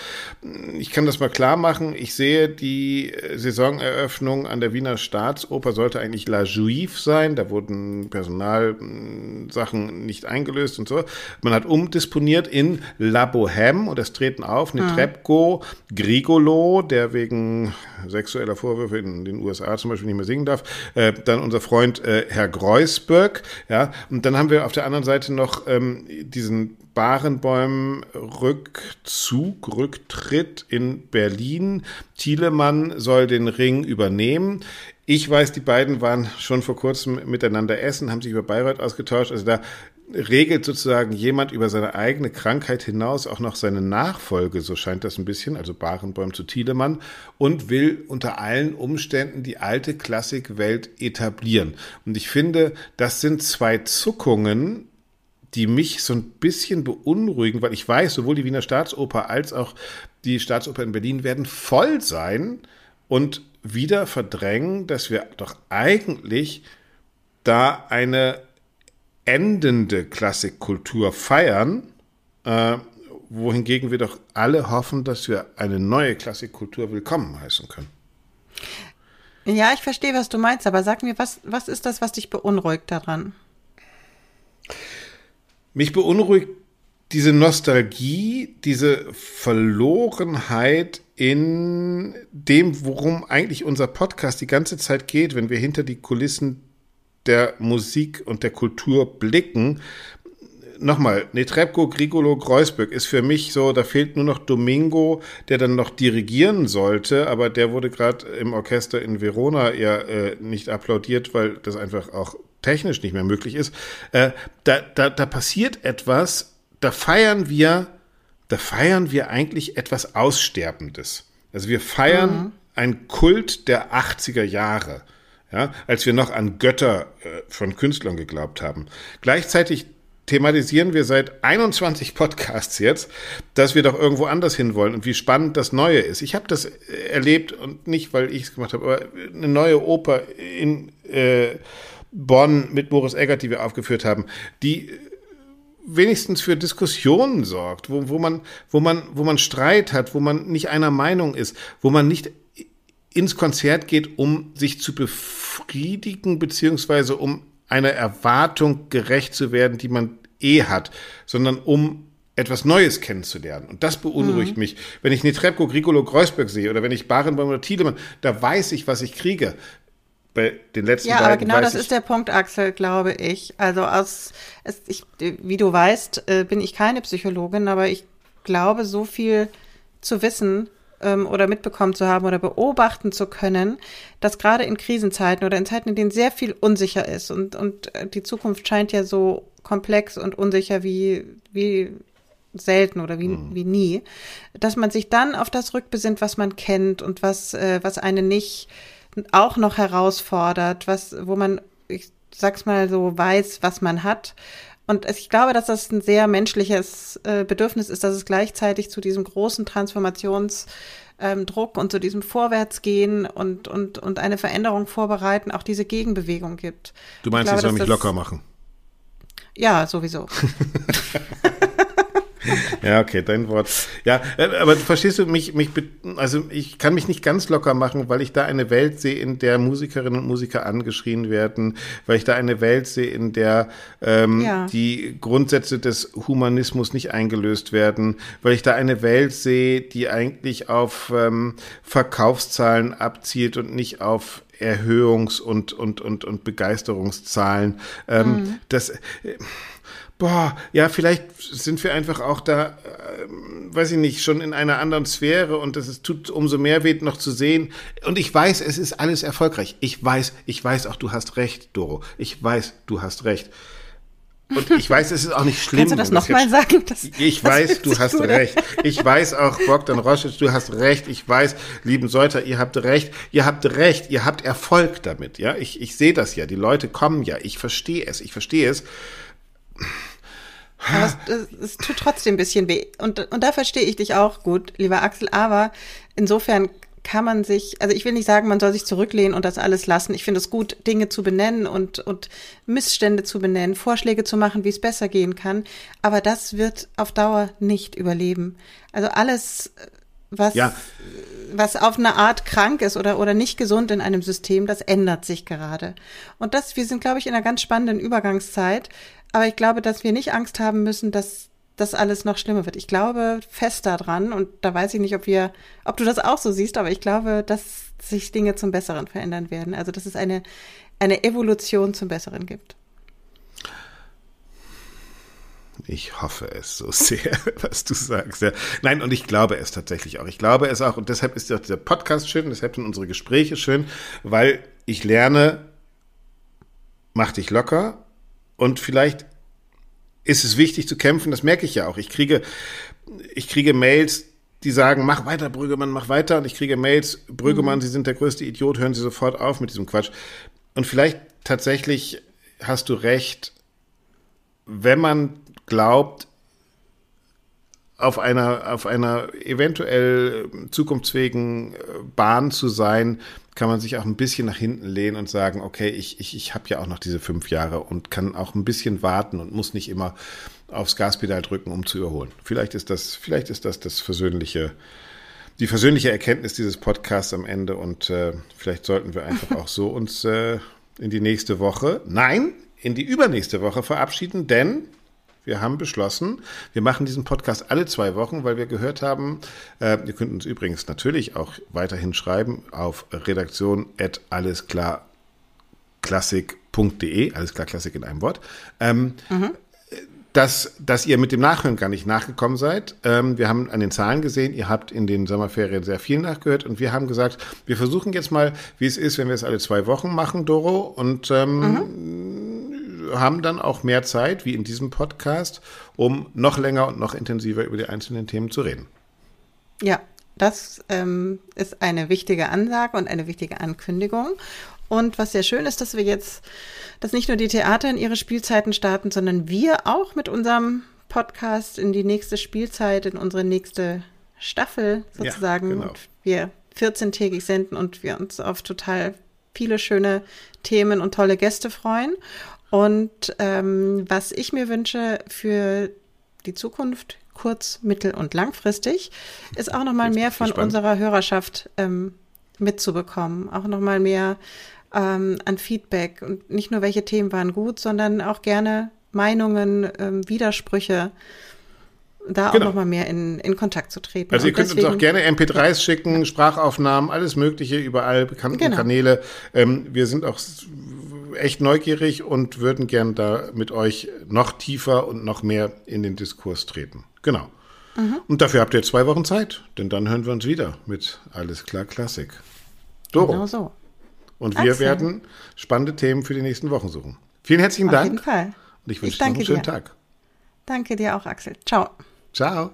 Ich kann das mal klar machen. Ich sehe die Saisoneröffnung an der Wiener Staatsoper sollte eigentlich La Juive sein. Da wurden Personalsachen nicht eingelöst und so. Man hat umdisponiert in La Bohème und es treten auf Netrebko, Grigolo, der wegen sexueller Vorwürfe in den USA zum Beispiel nicht mehr singen darf. Äh, dann unser Freund äh, Herr Greusberg. Ja, und dann haben wir auf der anderen Seite noch ähm, diesen Barenbäum Rückzug, Rücktritt in Berlin. Thielemann soll den Ring übernehmen. Ich weiß, die beiden waren schon vor kurzem miteinander essen, haben sich über Bayreuth ausgetauscht. Also da regelt sozusagen jemand über seine eigene Krankheit hinaus auch noch seine Nachfolge, so scheint das ein bisschen, also Barenbäum zu Thielemann, und will unter allen Umständen die alte Klassikwelt etablieren. Und ich finde, das sind zwei Zuckungen, die mich so ein bisschen beunruhigen, weil ich weiß, sowohl die Wiener Staatsoper als auch die Staatsoper in Berlin werden voll sein und wieder verdrängen, dass wir doch eigentlich da eine endende Klassikkultur feiern, äh, wohingegen wir doch alle hoffen, dass wir eine neue Klassikkultur willkommen heißen können. Ja, ich verstehe, was du meinst, aber sag mir, was, was ist das, was dich beunruhigt daran? Mich beunruhigt diese Nostalgie, diese Verlorenheit in dem, worum eigentlich unser Podcast die ganze Zeit geht, wenn wir hinter die Kulissen der Musik und der Kultur blicken. Nochmal, Netrebko, Grigolo, Kreuzberg ist für mich so, da fehlt nur noch Domingo, der dann noch dirigieren sollte, aber der wurde gerade im Orchester in Verona ja äh, nicht applaudiert, weil das einfach auch technisch nicht mehr möglich ist. Äh, da, da, da passiert etwas, da feiern wir, da feiern wir eigentlich etwas Aussterbendes. Also wir feiern mhm. einen Kult der 80er Jahre, ja, als wir noch an Götter äh, von Künstlern geglaubt haben. Gleichzeitig thematisieren wir seit 21 Podcasts jetzt, dass wir doch irgendwo anders hinwollen und wie spannend das Neue ist. Ich habe das erlebt und nicht, weil ich es gemacht habe, aber eine neue Oper in äh, Bonn mit Boris Eggert, die wir aufgeführt haben, die wenigstens für Diskussionen sorgt, wo, wo, man, wo, man, wo man Streit hat, wo man nicht einer Meinung ist, wo man nicht ins Konzert geht, um sich zu befriedigen, beziehungsweise um einer Erwartung gerecht zu werden, die man eh hat, sondern um etwas Neues kennenzulernen. Und das beunruhigt mhm. mich. Wenn ich Netrebko, Grigolo, Kreuzberg sehe oder wenn ich Barenbaum oder Thielemann, da weiß ich, was ich kriege. Bei den letzten ja, beiden aber genau das ist der Punkt, Axel, glaube ich. Also aus, es, ich, wie du weißt, äh, bin ich keine Psychologin, aber ich glaube, so viel zu wissen ähm, oder mitbekommen zu haben oder beobachten zu können, dass gerade in Krisenzeiten oder in Zeiten, in denen sehr viel unsicher ist und, und die Zukunft scheint ja so komplex und unsicher wie, wie selten oder wie, mhm. wie nie, dass man sich dann auf das rückbesinnt, was man kennt und was, äh, was einen nicht auch noch herausfordert, was, wo man, ich sag's mal so, weiß, was man hat. Und ich glaube, dass das ein sehr menschliches äh, Bedürfnis ist, dass es gleichzeitig zu diesem großen Transformationsdruck ähm, und zu diesem Vorwärtsgehen und, und, und eine Veränderung vorbereiten auch diese Gegenbewegung gibt. Du meinst, ich, glaube, ich soll mich locker machen? Ja, sowieso. [laughs] [laughs] ja, okay, dein Wort. Ja, äh, aber verstehst du mich, mich, also ich kann mich nicht ganz locker machen, weil ich da eine Welt sehe, in der Musikerinnen und Musiker angeschrien werden, weil ich da eine Welt sehe, in der ähm, ja. die Grundsätze des Humanismus nicht eingelöst werden, weil ich da eine Welt sehe, die eigentlich auf ähm, Verkaufszahlen abzielt und nicht auf Erhöhungs- und, und, und, und Begeisterungszahlen. Ähm, mhm. Das, äh, boah, ja, vielleicht sind wir einfach auch da, äh, weiß ich nicht, schon in einer anderen Sphäre und es tut umso mehr weh, noch zu sehen. Und ich weiß, es ist alles erfolgreich. Ich weiß, ich weiß auch, du hast recht, Doro. Ich weiß, du hast recht. Und ich weiß, es ist auch nicht schlimm. Kannst du das nochmal sagen? Das, ich das weiß, du hast recht. Ich weiß auch, Bogdan Rosic, du hast recht. Ich weiß, lieben Seuter, ihr habt recht. Ihr habt recht. Ihr habt Erfolg damit. Ja, ich, ich sehe das ja. Die Leute kommen ja. Ich verstehe es. Ich verstehe es. Aber es, es, tut trotzdem ein bisschen weh. Und, und da verstehe ich dich auch gut, lieber Axel. Aber insofern kann man sich, also ich will nicht sagen, man soll sich zurücklehnen und das alles lassen. Ich finde es gut, Dinge zu benennen und, und Missstände zu benennen, Vorschläge zu machen, wie es besser gehen kann. Aber das wird auf Dauer nicht überleben. Also alles, was, ja. was auf eine Art krank ist oder, oder nicht gesund in einem System, das ändert sich gerade. Und das, wir sind, glaube ich, in einer ganz spannenden Übergangszeit. Aber ich glaube, dass wir nicht Angst haben müssen, dass das alles noch schlimmer wird. Ich glaube fest daran und da weiß ich nicht, ob wir, ob du das auch so siehst, aber ich glaube, dass sich Dinge zum Besseren verändern werden. Also dass es eine, eine Evolution zum Besseren gibt. Ich hoffe es so [laughs] sehr, was du sagst. Ja. Nein, und ich glaube es tatsächlich auch. Ich glaube es auch. Und deshalb ist auch dieser Podcast schön, deshalb sind unsere Gespräche schön, weil ich lerne, mach dich locker und vielleicht ist es wichtig zu kämpfen, das merke ich ja auch. Ich kriege, ich kriege Mails, die sagen, mach weiter, Brüggemann, mach weiter. Und ich kriege Mails, Brüggemann, mhm. Sie sind der größte Idiot, hören Sie sofort auf mit diesem Quatsch. Und vielleicht tatsächlich hast du recht, wenn man glaubt, auf einer, auf einer eventuell zukunftsfähigen Bahn zu sein, kann man sich auch ein bisschen nach hinten lehnen und sagen, okay, ich, ich, ich habe ja auch noch diese fünf Jahre und kann auch ein bisschen warten und muss nicht immer aufs Gaspedal drücken, um zu überholen. Vielleicht ist das, vielleicht ist das das versöhnliche, die versöhnliche Erkenntnis dieses Podcasts am Ende und äh, vielleicht sollten wir einfach auch so uns äh, in die nächste Woche, nein, in die übernächste Woche verabschieden, denn wir haben beschlossen, wir machen diesen Podcast alle zwei Wochen, weil wir gehört haben, äh, ihr könnt uns übrigens natürlich auch weiterhin schreiben auf redaktion at allesklarklassik.de, alles klar Klassik in einem Wort. Ähm, mhm. Dass, dass ihr mit dem Nachhören gar nicht nachgekommen seid. Ähm, wir haben an den Zahlen gesehen, ihr habt in den Sommerferien sehr viel nachgehört und wir haben gesagt, wir versuchen jetzt mal, wie es ist, wenn wir es alle zwei Wochen machen, Doro. Und ähm, mhm haben dann auch mehr Zeit, wie in diesem Podcast, um noch länger und noch intensiver über die einzelnen Themen zu reden. Ja, das ähm, ist eine wichtige Ansage und eine wichtige Ankündigung. Und was sehr schön ist, dass wir jetzt, dass nicht nur die Theater in ihre Spielzeiten starten, sondern wir auch mit unserem Podcast in die nächste Spielzeit, in unsere nächste Staffel sozusagen. Ja, genau. Wir 14-tägig senden und wir uns auf total viele schöne Themen und tolle Gäste freuen. Und ähm, was ich mir wünsche für die Zukunft, kurz-, mittel- und langfristig, ist auch nochmal mehr von spannend. unserer Hörerschaft ähm, mitzubekommen. Auch nochmal mehr ähm, an Feedback und nicht nur welche Themen waren gut, sondern auch gerne Meinungen, ähm, Widersprüche da auch genau. nochmal mehr in, in Kontakt zu treten. Also ihr könnt deswegen, uns auch gerne MP3s schicken, Sprachaufnahmen, alles Mögliche über alle bekannten genau. Kanäle. Ähm, wir sind auch echt neugierig und würden gern da mit euch noch tiefer und noch mehr in den Diskurs treten. Genau. Mhm. Und dafür habt ihr zwei Wochen Zeit, denn dann hören wir uns wieder mit Alles klar Klassik. Doro. Genau so. Und wir Axel. werden spannende Themen für die nächsten Wochen suchen. Vielen herzlichen Auf Dank. Auf jeden Fall. Und ich wünsche dir einen schönen dir. Tag. Danke dir auch, Axel. Ciao. Ciao.